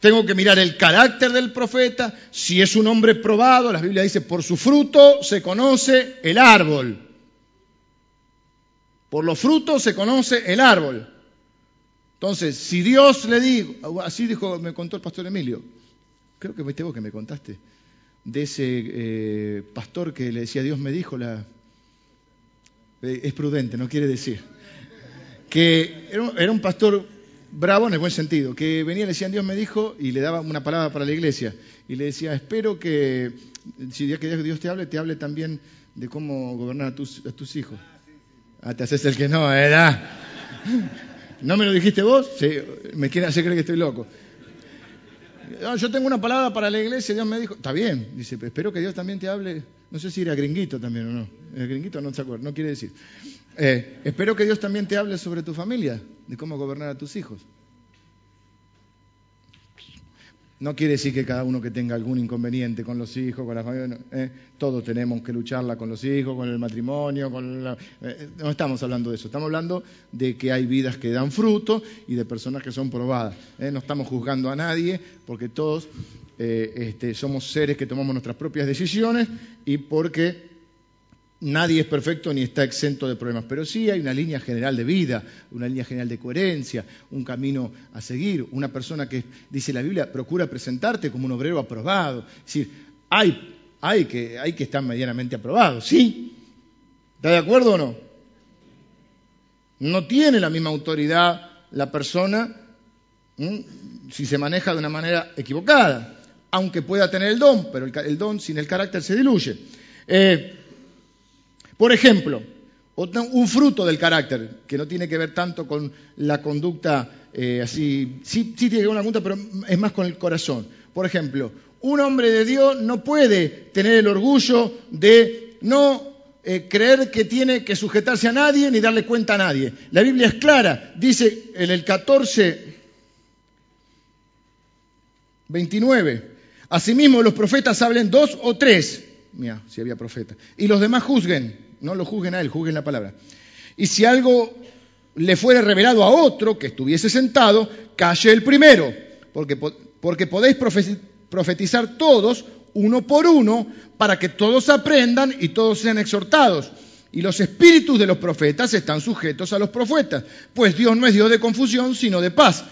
Tengo que mirar el carácter del profeta, si es un hombre probado, la Biblia dice, por su fruto se conoce el árbol. Por los frutos se conoce el árbol. Entonces, si Dios le dijo, así dijo, me contó el pastor Emilio, creo que fuiste vos que me contaste, de ese eh, pastor que le decía, Dios me dijo, la... Eh, es prudente, no quiere decir. Que era un, pastor bravo en el buen sentido, que venía y le decía, Dios me dijo, y le daba una palabra para la iglesia. Y le decía, espero que, si que Dios te hable, te hable también de cómo gobernar a tus, a tus hijos. Ah, te haces el que no, ¿verdad? ¿No me lo dijiste vos? Sí, me quiere hacer creer que estoy loco. Ah, yo tengo una palabra para la iglesia, Dios me dijo, está bien, dice, espero que Dios también te hable, no sé si era gringuito también o no, el gringuito no se acuerda, no quiere decir. Eh, espero que Dios también te hable sobre tu familia, de cómo gobernar a tus hijos. No quiere decir que cada uno que tenga algún inconveniente con los hijos, con la familia, eh, todos tenemos que lucharla con los hijos, con el matrimonio, con eh, no estamos hablando de eso, estamos hablando de que hay vidas que dan fruto y de personas que son probadas. Eh. no estamos juzgando a nadie porque todos este, somos seres que tomamos nuestras propias decisiones y porque Nadie es perfecto ni está exento de problemas, pero sí hay una línea general de vida, una línea general de coherencia, un camino a seguir. Una persona que, dice la Biblia, procura presentarte como un obrero aprobado. Es decir, hay, que, hay que estar medianamente aprobado, ¿sí? ¿Está de acuerdo o no? No tiene la misma autoridad la persona si se maneja de una manera equivocada, aunque pueda tener el don, pero el, don sin el carácter se diluye. Eh, por ejemplo, un fruto del carácter, que no tiene que ver tanto con la conducta eh, así, sí, tiene que ver con la conducta, pero es más con el corazón. Por ejemplo, un hombre de Dios no puede tener el orgullo de no eh, creer que tiene que sujetarse a nadie ni darle cuenta a nadie. La Biblia es clara, dice en el 14, 29, asimismo los profetas hablen dos o tres, mira, si había profeta, y los demás juzguen no lo juzguen a él, juzguen la palabra. Y si algo le fuera revelado a otro que estuviese sentado, calle el primero, porque, porque podéis profetizar todos, uno por uno, para que todos aprendan y todos sean exhortados. Y los espíritus de los profetas están sujetos a los profetas, pues Dios no es Dios de confusión, sino de paz,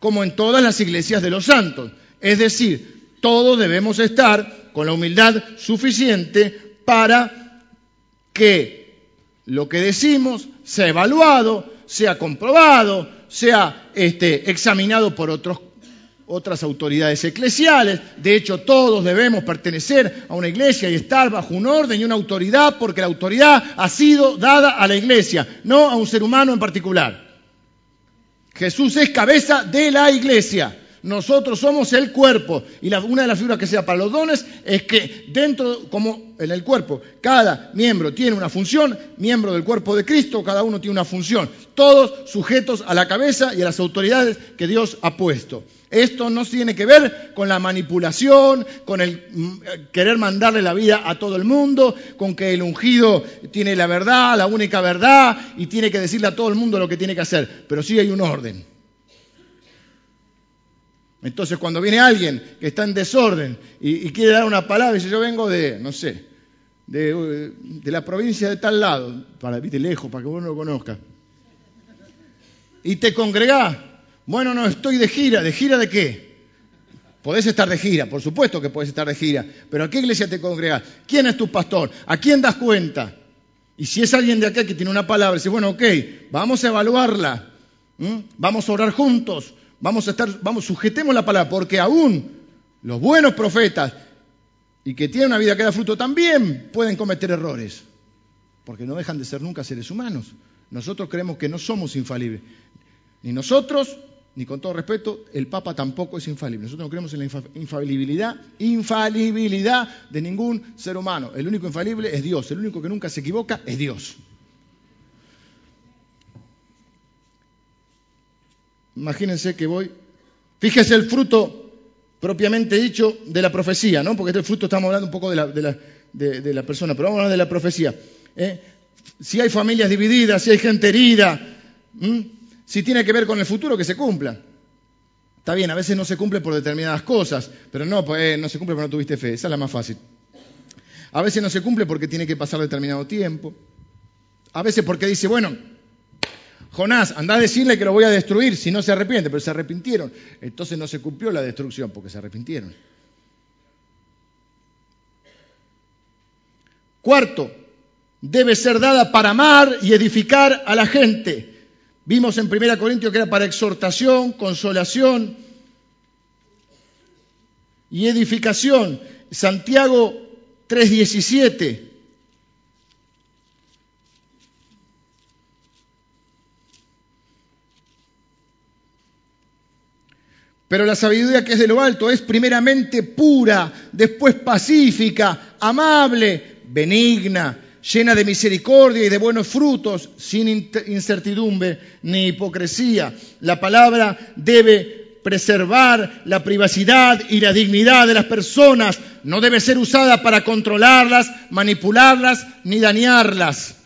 como en todas las iglesias de los santos. Es decir, todos debemos estar con la humildad suficiente para que lo que decimos sea evaluado, sea comprobado, sea este, examinado por otras autoridades eclesiales. De hecho, todos debemos pertenecer a una iglesia y estar bajo un orden y una autoridad, porque la autoridad ha sido dada a la iglesia, no a un ser humano en particular. Jesús es cabeza de la iglesia. Nosotros somos el cuerpo. Y una de las figuras que sea para los dones es que dentro, como en el cuerpo, cada miembro tiene una función, miembro del cuerpo de Cristo, cada uno tiene una función. Todos sujetos a la cabeza y a las autoridades que Dios ha puesto. Esto no tiene que ver con la manipulación, con el mm, querer mandarle la vida a todo el mundo, con que el ungido tiene la verdad, la única verdad, y tiene que decirle a todo el mundo lo que tiene que hacer. Pero sí hay un orden. Entonces, cuando viene alguien que está en desorden y, quiere dar una palabra, dice, yo vengo de, no sé, de, la provincia de tal lado, para viste lejos, para que uno lo conozca, y te congregás, bueno, no, estoy de gira, ¿de gira de qué? Podés estar de gira, por supuesto que podés estar de gira, pero ¿a qué iglesia te congregás? ¿Quién es tu pastor? ¿A quién das cuenta? Y si es alguien de acá que tiene una palabra, dice, bueno, ok, vamos a evaluarla, vamos a orar juntos, vamos a estar, vamos, sujetemos la palabra, porque aún los buenos profetas y que tienen una vida que da fruto también pueden cometer errores, porque no dejan de ser nunca seres humanos. Nosotros creemos que no somos infalibles. Ni nosotros, ni con todo respeto, el Papa tampoco es infalible. Nosotros no creemos en la infalibilidad, infalibilidad de ningún ser humano. El único infalible es Dios. El único que nunca se equivoca es Dios. Imagínense que voy. Fíjese el fruto propiamente dicho de la profecía, ¿no? Porque este fruto estamos hablando un poco de la, de la, persona, pero vamos a hablar de la profecía. ¿eh? Si hay familias divididas, si hay gente herida, si tiene que ver con el futuro, que se cumpla. Está bien, a veces no se cumple por determinadas cosas, pero no, pues, eh, no se cumple porque no tuviste fe, esa es la más fácil. A veces no se cumple porque tiene que pasar determinado tiempo. A veces porque dice, bueno, Jonás, anda a decirle que lo voy a destruir si no se arrepiente, pero se arrepintieron. Entonces no se cumplió la destrucción porque se arrepintieron. Cuarto, debe ser dada para amar y edificar a la gente. Vimos en 1 Corintios que era para exhortación, consolación y edificación. Santiago 3:17 Pero la sabiduría que es de lo alto es primeramente pura, después pacífica, amable, benigna, llena de misericordia y de buenos frutos, sin incertidumbre ni hipocresía. La palabra debe preservar la privacidad y la dignidad de las personas, no debe ser usada para controlarlas, manipularlas ni dañarlas.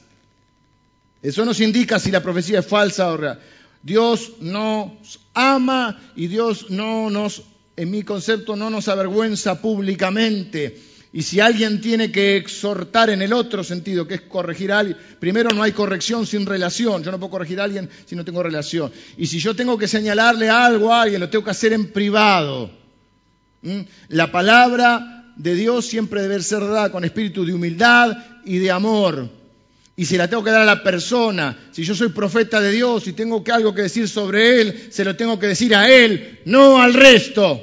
Eso nos indica si la profecía es falsa o real. Dios nos ama y Dios no nos, en mi concepto, no nos avergüenza públicamente. Y si alguien tiene que exhortar en el otro sentido, que es corregir a alguien, primero no hay corrección sin relación. Yo no puedo corregir a alguien si no tengo relación. Y si yo tengo que señalarle algo a alguien, lo tengo que hacer en privado. ¿Mm? La palabra de Dios siempre debe ser dada con espíritu de humildad y de amor y si la tengo que dar a la persona, si yo soy profeta de Dios y tengo algo que decir sobre Él, se lo tengo que decir a Él, no al resto.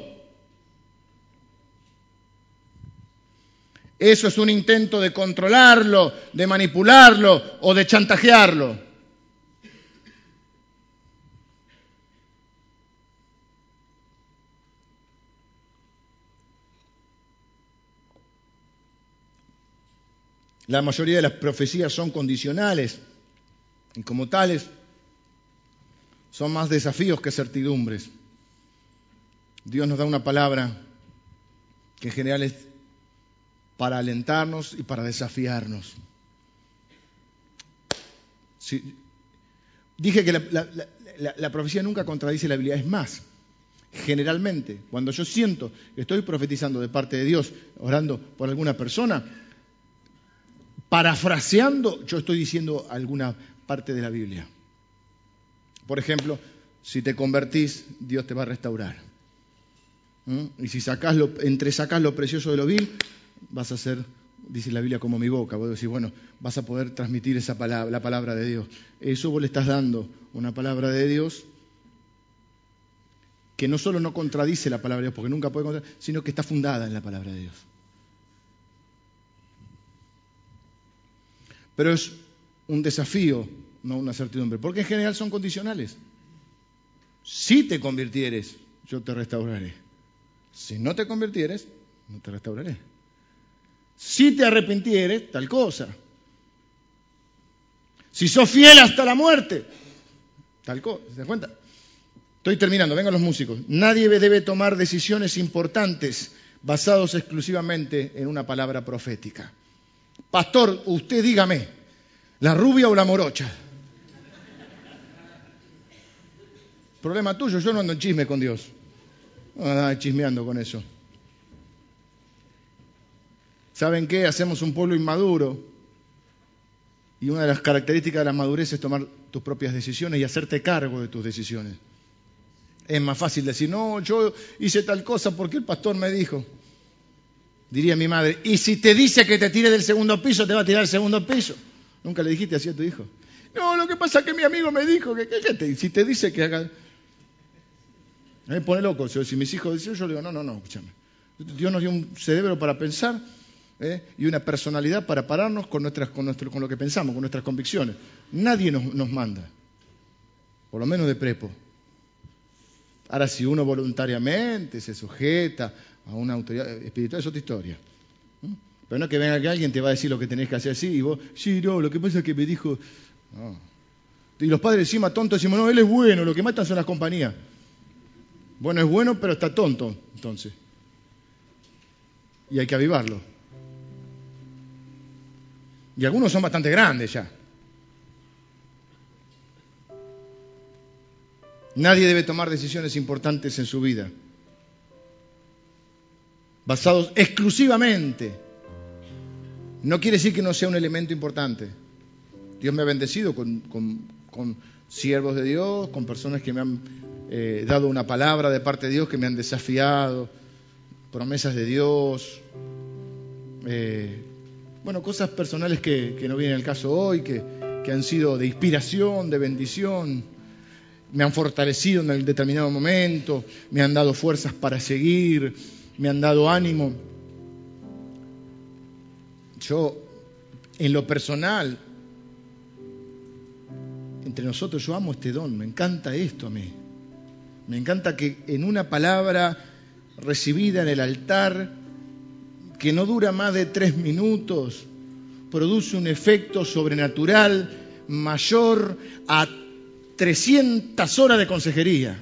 Eso es un intento de controlarlo, de manipularlo o de chantajearlo. La mayoría de las profecías son condicionales y como tales son más desafíos que certidumbres. Dios nos da una palabra que en general es para alentarnos y para desafiarnos. dije que la, la, profecía nunca contradice la Biblia, es más, generalmente, cuando yo siento que estoy profetizando de parte de Dios, orando por alguna persona, parafraseando, yo estoy diciendo alguna parte de la Biblia. Por ejemplo, si te convertís, Dios te va a restaurar. ¿Mm? Y si sacás lo, entre sacás lo precioso de lo vil, vas a ser dice la Biblia, como mi boca. Vos decís, bueno, vas a poder transmitir esa palabra, la palabra de Dios. Eso vos le estás dando una palabra de Dios que no solo no contradice la palabra de Dios, porque nunca puede contradecir, sino que está fundada en la palabra de Dios. Pero es un desafío, no una certidumbre, porque en general son condicionales. Si te convirtieres, yo te restauraré. Si no te convirtieres, no te restauraré. Si te arrepintieres, tal cosa. Si sos fiel hasta la muerte, tal cosa. ¿Se dan cuenta? Estoy terminando, vengan los músicos. Nadie debe tomar decisiones importantes basados exclusivamente en una palabra profética. Pastor, usted dígame, ¿la rubia o la morocha? Problema tuyo, yo no ando en chisme con Dios. No ando chismeando con eso. ¿Saben qué? Hacemos un pueblo inmaduro. Y una de las características de la madurez es tomar tus propias decisiones y hacerte cargo de tus decisiones. Es más fácil decir, no, yo hice tal cosa porque el pastor me dijo. Diría mi madre, y si te dice que te tire del segundo piso, te va a tirar del segundo piso. Nunca le dijiste así a tu hijo. No, lo que pasa es que mi amigo me dijo que, si te dice que haga... Me pone loco. Si mis hijos dicen, yo le digo, no, no, no, escúchame. Dios nos dio un cerebro para pensar ¿eh? y una personalidad para pararnos con, nuestras, con, nuestro, con lo que pensamos, con nuestras convicciones. Nadie nos, nos manda, por lo menos de prepo. Ahora, si uno voluntariamente se sujeta a una autoridad espiritual, es otra historia. Pero no que venga que alguien te va a decir lo que tenés que hacer así y vos, sí, no, lo que pasa es que me dijo. Y los padres encima tontos decimos, no, él es bueno, lo que matan son las compañías. Bueno, es bueno, pero está tonto, entonces. Y hay que avivarlo. Y algunos son bastante grandes ya. Nadie debe tomar decisiones importantes en su vida basados exclusivamente. No quiere decir que no sea un elemento importante. Dios me ha bendecido con, siervos de Dios, con personas que me han eh, dado una palabra de parte de Dios, que me han desafiado, promesas de Dios. Eh, bueno, cosas personales que, no vienen al caso hoy, que, que han sido de inspiración, de bendición me han fortalecido en el determinado momento, me han dado fuerzas para seguir, me han dado ánimo. Yo, en lo personal, entre nosotros, yo amo este don, me encanta esto a mí. Me encanta que en una palabra recibida en el altar, que no dura más de tres minutos, produce un efecto sobrenatural mayor a 300 horas de consejería.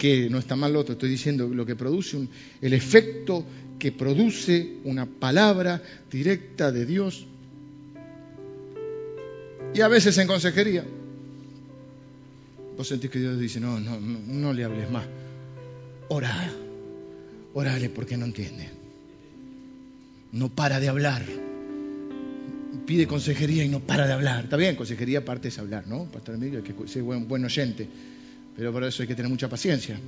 Que no está mal lo otro, estoy diciendo lo que produce, el efecto que produce una palabra directa de Dios. Y a veces en consejería, vos sentís que Dios dice, no, no, no, no le hables más. Ora, orale porque no entiende. No para de hablar pide consejería y no para de hablar. Está bien, consejería parte es hablar, ¿no? Pastor Emilio, que ser buen, buen oyente, pero para eso hay que tener mucha paciencia,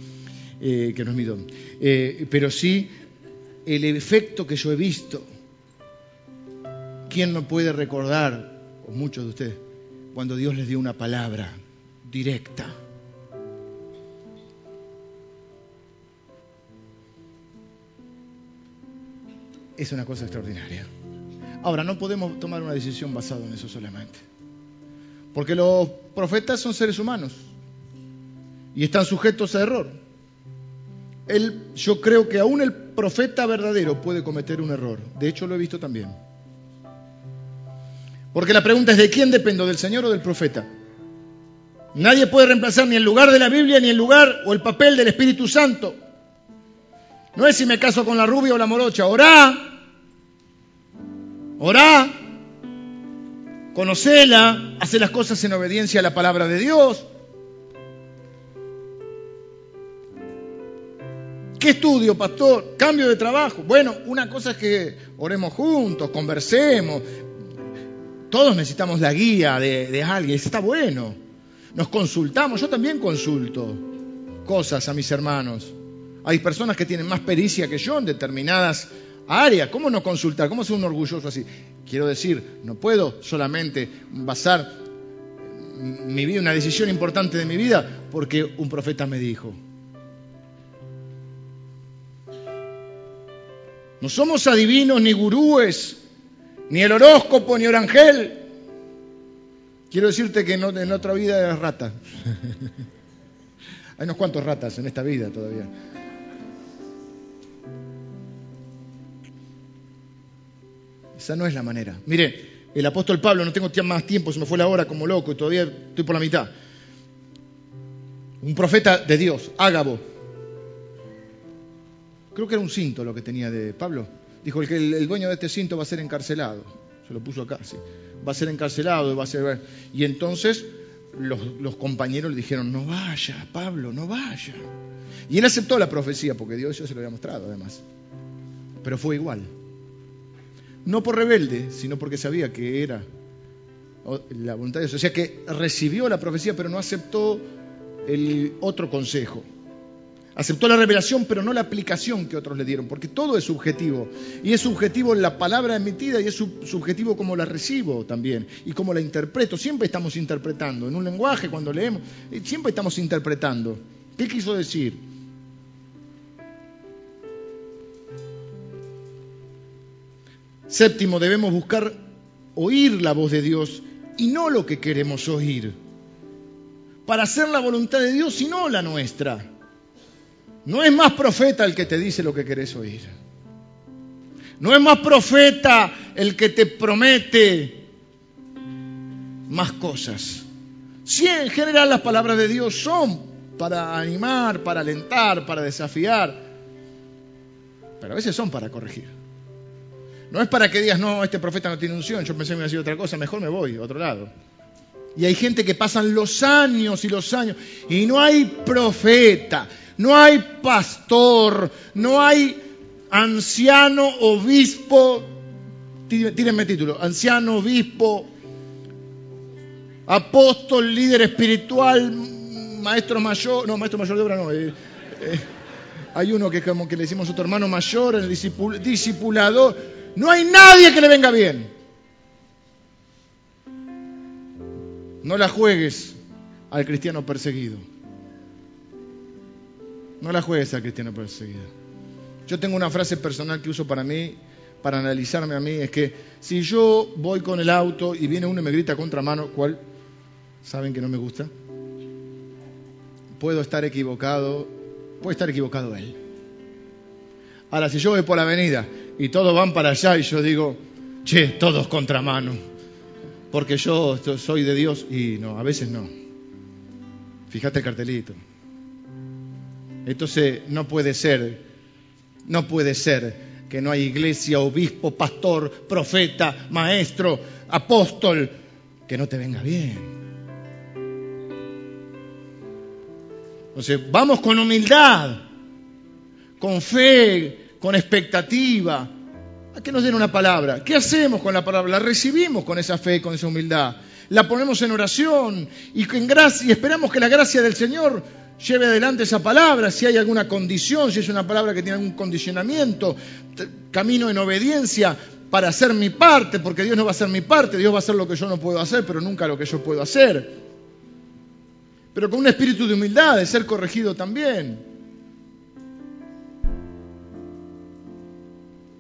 eh, que no es mi don. Eh, pero sí, el efecto que yo he visto, ¿quién no puede recordar, o muchos de ustedes, cuando Dios les dio una palabra directa? Es una cosa extraordinaria. Ahora, no podemos tomar una decisión basada en eso solamente. Porque los profetas son seres humanos y están sujetos a error. yo creo que aún el profeta verdadero puede cometer un error. De hecho, lo he visto también. Porque la pregunta es, ¿de quién dependo? ¿Del Señor o del profeta? Nadie puede reemplazar ni el lugar de la Biblia, ni el lugar o el papel del Espíritu Santo. No es si me caso con la rubia o la morocha. Orá Orá, conocela, hace las cosas en obediencia a la palabra de Dios. ¿Qué estudio, pastor? ¿Cambio de trabajo? Bueno, una cosa es que oremos juntos, conversemos. Todos necesitamos la guía de, alguien, está bueno. Nos consultamos, yo también consulto cosas a mis hermanos. Hay personas que tienen más pericia que yo en determinadas áreas. ¿Cómo no consultar? ¿Cómo ser un orgulloso así? Quiero decir, no puedo solamente basar mi vida, una decisión importante de mi vida, porque un profeta me dijo. No somos adivinos ni gurúes, ni el horóscopo, ni orangel. Quiero decirte que en otra vida eres rata. Hay unos cuantos ratas en esta vida todavía. Esa no es la manera. Mire, el apóstol Pablo, no tengo más tiempo, se me fue la hora como loco y todavía estoy por la mitad. Un profeta de Dios, Ágabo. Creo que era un cinto lo que tenía de Pablo. Dijo, el, que el, dueño de este cinto va a ser encarcelado. Se lo puso acá, sí. Va a ser encarcelado, va a ser... Y entonces los, los compañeros le dijeron, no vaya, Pablo, no vaya. Y él aceptó la profecía, porque Dios ya se lo había mostrado además. Pero fue igual. No por rebelde, sino porque sabía que era la voluntad de Dios. O sea que recibió la profecía, pero no aceptó el otro consejo. Aceptó la revelación, pero no la aplicación que otros le dieron, porque todo es subjetivo. Y es subjetivo la palabra emitida y es subjetivo como la recibo también y como la interpreto. Siempre estamos interpretando. En un lenguaje, cuando leemos, eh, siempre estamos interpretando. ¿Qué quiso decir? Séptimo, debemos buscar oír la voz de Dios y no lo que queremos oír. Para hacer la voluntad de Dios y no la nuestra. No es más profeta el que te dice lo que querés oír. No es más profeta el que te promete más cosas. Sí, en general las palabras de Dios son para animar, para alentar, para desafiar, pero a veces son para corregir. No es para que digas, no, este profeta no tiene unción, yo pensé que me iba a decir otra cosa, mejor me voy a otro lado. Y hay gente que pasan los años y los años y no hay profeta, no hay pastor, no hay anciano, obispo, tírenme título, anciano, obispo, apóstol, líder espiritual, maestro mayor, no, maestro mayor de obra no. Eh, eh, hay uno que como que le decimos a otro hermano mayor, el discipulador. No hay nadie que le venga bien. No la juegues al cristiano perseguido. No la juegues al cristiano perseguido. Yo tengo una frase personal que uso para mí, para analizarme a mí, es que si yo voy con el auto y viene uno y me grita contramano, ¿cuál? ¿Saben que no me gusta? Puedo estar equivocado, puede estar equivocado él. Ahora, si yo voy por la avenida y todos van para allá y yo digo, che, todos contramano, porque yo soy de Dios y no, a veces no. Fíjate el cartelito. Entonces, no puede ser, no puede ser que no hay iglesia, obispo, pastor, profeta, maestro, apóstol, que no te venga bien. Entonces, vamos con humildad, con fe, con expectativa, a que nos den una palabra. ¿Qué hacemos con la palabra? La recibimos con esa fe, con esa humildad. La ponemos en oración y, en gracia, y esperamos que la gracia del Señor lleve adelante esa palabra. Si hay alguna condición, si es una palabra que tiene algún condicionamiento, camino en obediencia para hacer mi parte, porque Dios no va a hacer mi parte, Dios va a hacer lo que yo no puedo hacer, pero nunca lo que yo puedo hacer. Pero con un espíritu de humildad, de ser corregido también.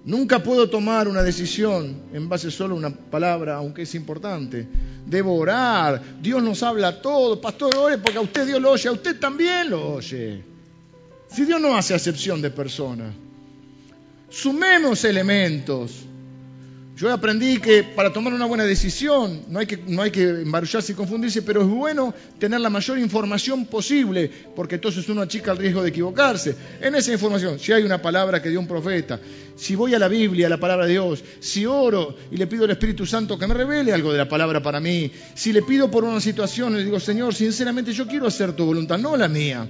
Nunca puedo tomar una decisión en base solo a una palabra, aunque es importante. Debo orar. Dios nos habla todo. Pastor, ore porque a usted Dios lo oye, a usted también lo oye. Si Dios no hace acepción de personas. Sumemos elementos. Yo aprendí que para tomar una buena decisión no hay, que, no embarullarse y confundirse, pero es bueno tener la mayor información posible, porque entonces uno achica el riesgo de equivocarse. En esa información, si hay una palabra que dio un profeta, si voy a la Biblia, a la palabra de Dios, si oro y le pido al Espíritu Santo que me revele algo de la palabra para mí, si le pido por una situación, le digo, Señor, sinceramente yo quiero hacer tu voluntad, no la mía.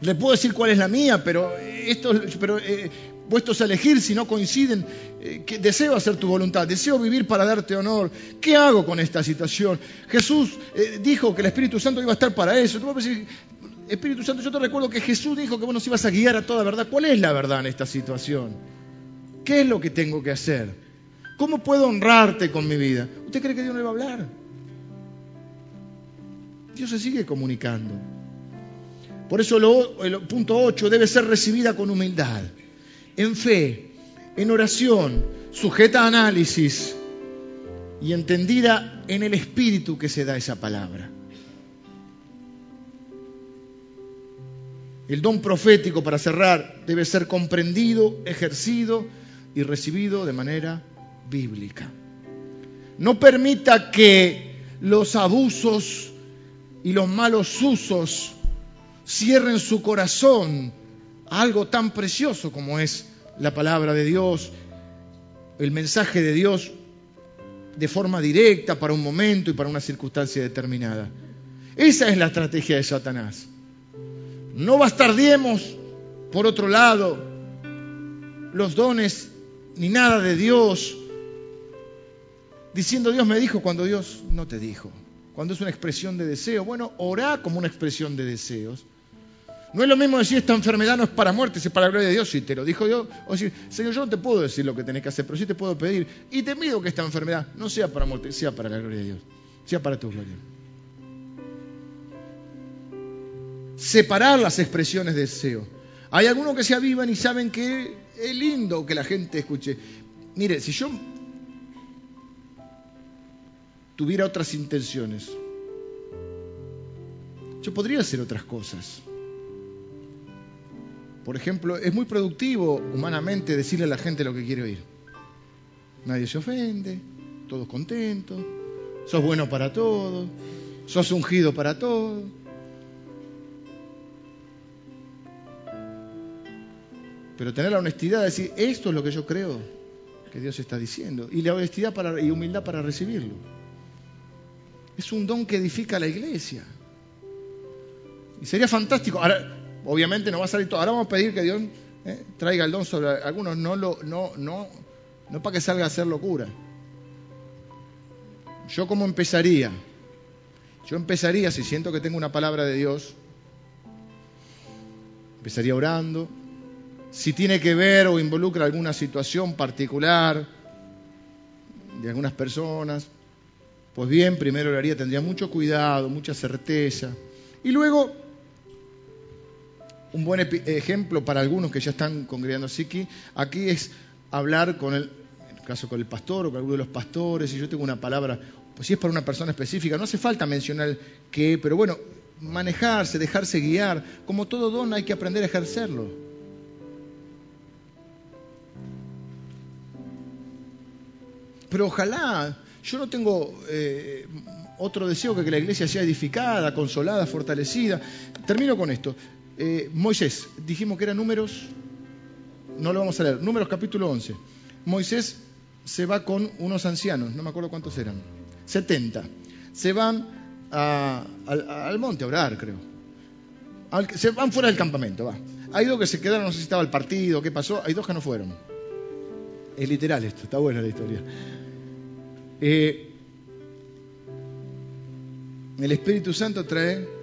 Le puedo decir cuál es la mía, pero esto, pero eh, puestos a elegir si no coinciden, eh, que deseo hacer tu voluntad, deseo vivir para darte honor. ¿Qué hago con esta situación? Jesús eh, dijo que el Espíritu Santo iba a estar para eso. Espíritu Santo, yo te recuerdo que Jesús dijo que vos nos ibas a guiar a toda verdad. ¿Cuál es la verdad en esta situación? ¿Qué es lo que tengo que hacer? ¿Cómo puedo honrarte con mi vida? ¿Usted cree que Dios no le va a hablar? Dios se sigue comunicando. Por eso el punto 8 debe ser recibida con humildad, en fe, en oración, sujeta a análisis y entendida en el espíritu que se da esa palabra. El don profético, para cerrar, debe ser comprendido, ejercido y recibido de manera bíblica. No permita que los abusos y los malos usos cierren su corazón a algo tan precioso como es la palabra de Dios, el mensaje de Dios de forma directa para un momento y para una circunstancia determinada. Esa es la estrategia de Satanás. No bastardiemos, por otro lado, los dones ni nada de Dios, diciendo Dios me dijo cuando Dios no te dijo. Cuando es una expresión de deseo, bueno, orá como una expresión de deseos. No es lo mismo decir esta enfermedad no es para muerte, es para la gloria de Dios, si te lo dijo Dios. O decir, Señor, yo no te puedo decir lo que tenés que hacer, pero sí te puedo pedir. Y te pido que esta enfermedad no sea para muerte, sea para la gloria de Dios, sea para tu gloria. Separar las expresiones de deseo. Hay algunos que se avivan y saben que es lindo que la gente escuche. Mire, si yo tuviera otras intenciones, yo podría hacer otras cosas. Por ejemplo, es muy productivo humanamente decirle a la gente lo que quiere oír. Nadie se ofende, todos contentos, sos bueno para todo, sos ungido para todo. Pero tener la honestidad de decir, esto es lo que yo creo que Dios está diciendo. Y la honestidad y humildad para recibirlo. Es un don que edifica la iglesia. Y sería fantástico. Obviamente no va a salir todo. Ahora vamos a pedir que Dios eh, traiga el don sobre algunos, no, lo, no, no, no para que salga a hacer locura. Yo cómo empezaría. Yo empezaría, si siento que tengo una palabra de Dios, empezaría orando. Si tiene que ver o involucra alguna situación particular de algunas personas, pues bien, primero oraría, tendría mucho cuidado, mucha certeza. Y luego un buen ejemplo para algunos que ya están congregando Siki, aquí es hablar con el, en el caso con el pastor o con alguno de los pastores, si yo tengo una palabra, pues si es para una persona específica, no hace falta mencionar qué, pero bueno, manejarse, dejarse guiar, como todo don hay que aprender a ejercerlo. Pero ojalá, yo no tengo eh, otro deseo que que la iglesia sea edificada, consolada, fortalecida. Termino con esto. Eh, Moisés, dijimos que eran números, no lo vamos a leer, números capítulo 11. Moisés se va con unos ancianos, no me acuerdo cuántos eran, 70. Se van al, monte a orar, creo. se van fuera del campamento, va. Hay dos que se quedaron, no sé si estaba el partido, qué pasó, hay dos que no fueron. Es literal esto, está buena la historia. Eh, el Espíritu Santo trae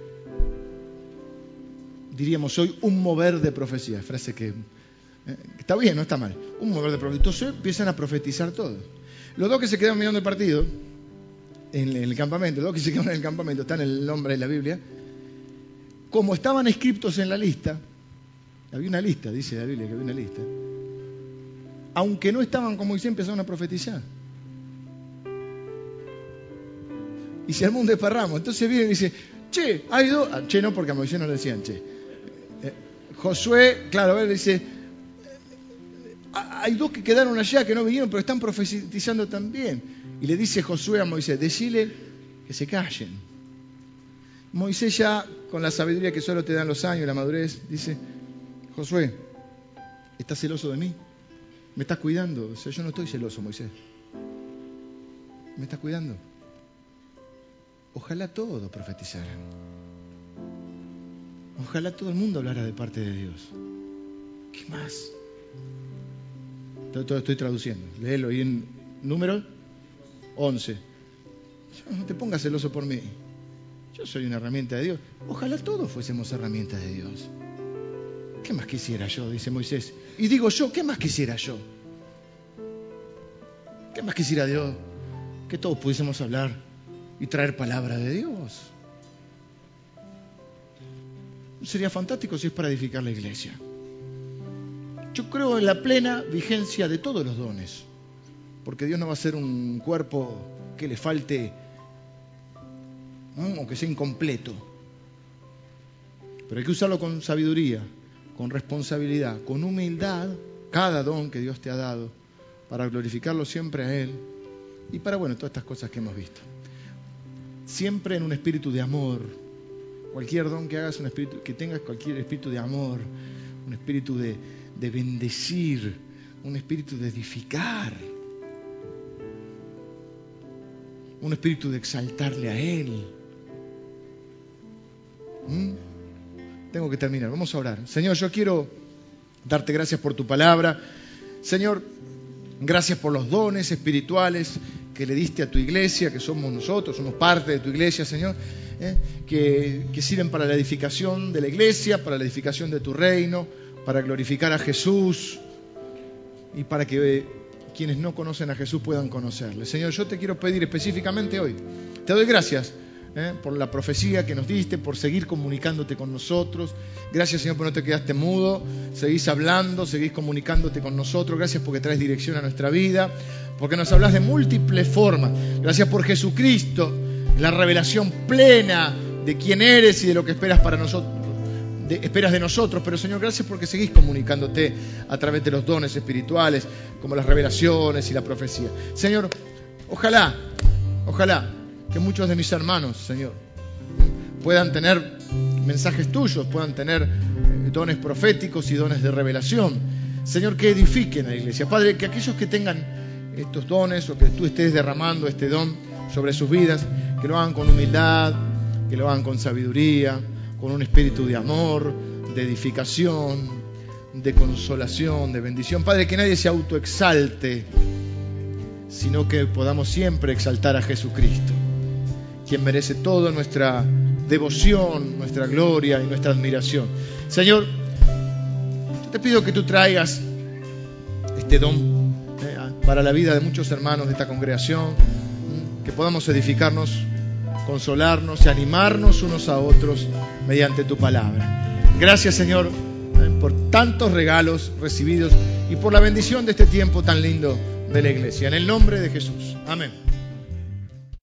diríamos hoy, un mover de profecía. Frase que eh, está bien, no está mal. Un mover de profecía. Entonces empiezan a profetizar todo. Los dos que se quedaron mirando el partido, en el campamento, los dos que se quedaron en el campamento, están el nombre de la Biblia, como estaban escritos en la lista, había una lista, dice la Biblia que había una lista, aunque no estaban como Moisés, empezaron a profetizar. Y se armó un desparramo. Entonces viene y dice, che, hay dos, ah, che no porque a Moisés no le decían che, Josué, claro, él dice, hay dos que quedaron allá que no vinieron, pero están profetizando también. Y le dice Josué a Moisés, decile que se callen. Moisés ya, con la sabiduría que solo te dan los años, la madurez, dice, Josué, ¿estás celoso de mí? ¿Me estás cuidando? O sea, yo no estoy celoso, Moisés. ¿Me estás cuidando? Ojalá todos profetizaran. Ojalá todo el mundo hablara de parte de Dios. ¿Qué más? Todo, estoy traduciendo. Léelo y en número 11. No te pongas celoso por mí. yo soy una herramienta de Dios. Ojalá todos fuésemos herramientas de Dios. ¿Qué más quisiera yo? Dice Moisés. Y digo yo, ¿qué más quisiera yo? ¿Qué más quisiera Dios? Que todos pudiésemos hablar y traer palabra de Dios. Sería fantástico si es para edificar la iglesia. Yo creo en la plena vigencia de todos los dones, porque Dios no va a ser un cuerpo que le falte o que sea incompleto. Pero hay que usarlo con sabiduría, con responsabilidad, con humildad, cada don que Dios te ha dado, para glorificarlo siempre a Él y para, bueno, todas estas cosas que hemos visto. Siempre en un espíritu de amor. Cualquier don que hagas, un espíritu, que tengas cualquier espíritu de amor, un espíritu de, de bendecir, un espíritu de edificar, un espíritu de exaltarle a Él. ¿Mm? Tengo que terminar, vamos a orar. Señor, yo quiero darte gracias por tu palabra. Señor, gracias por los dones espirituales que le diste a tu iglesia, que somos nosotros, somos parte de tu iglesia, Señor, ¿eh? que, que sirven para la edificación de la iglesia, para la edificación de tu reino, para glorificar a Jesús y para que quienes no conocen a Jesús puedan conocerle. Señor, yo te quiero pedir específicamente hoy, te doy gracias ¿eh? por la profecía que nos diste, por seguir comunicándote con nosotros. Gracias Señor por no te quedaste mudo, seguís hablando, seguís comunicándote con nosotros. Gracias porque traes dirección a nuestra vida, porque nos hablas de múltiples formas. Gracias por Jesucristo, la revelación plena de quién eres y de lo que esperas para nosotros. esperas de nosotros, pero Señor, gracias porque seguís comunicándote a través de los dones espirituales, como las revelaciones y la profecía. Señor, ojalá, ojalá que muchos de mis hermanos, Señor, puedan tener mensajes tuyos, puedan tener eh, dones proféticos y dones de revelación. Señor, que edifiquen a la iglesia. Padre, que aquellos que tengan estos dones o que tú estés derramando este don sobre sus vidas, que lo hagan con humildad, que lo hagan con sabiduría, con un espíritu de amor, de edificación, de consolación, de bendición. Padre, que nadie se autoexalte, sino que podamos siempre exaltar a Jesucristo quien merece toda nuestra devoción, nuestra gloria y nuestra admiración. Señor, te pido que tú traigas este don eh, para la vida de muchos hermanos de esta congregación, que podamos edificarnos, consolarnos y animarnos unos a otros mediante tu palabra. Gracias Señor eh, por tantos regalos recibidos y por la bendición de este tiempo tan lindo de la iglesia. En el nombre de Jesús. Amén.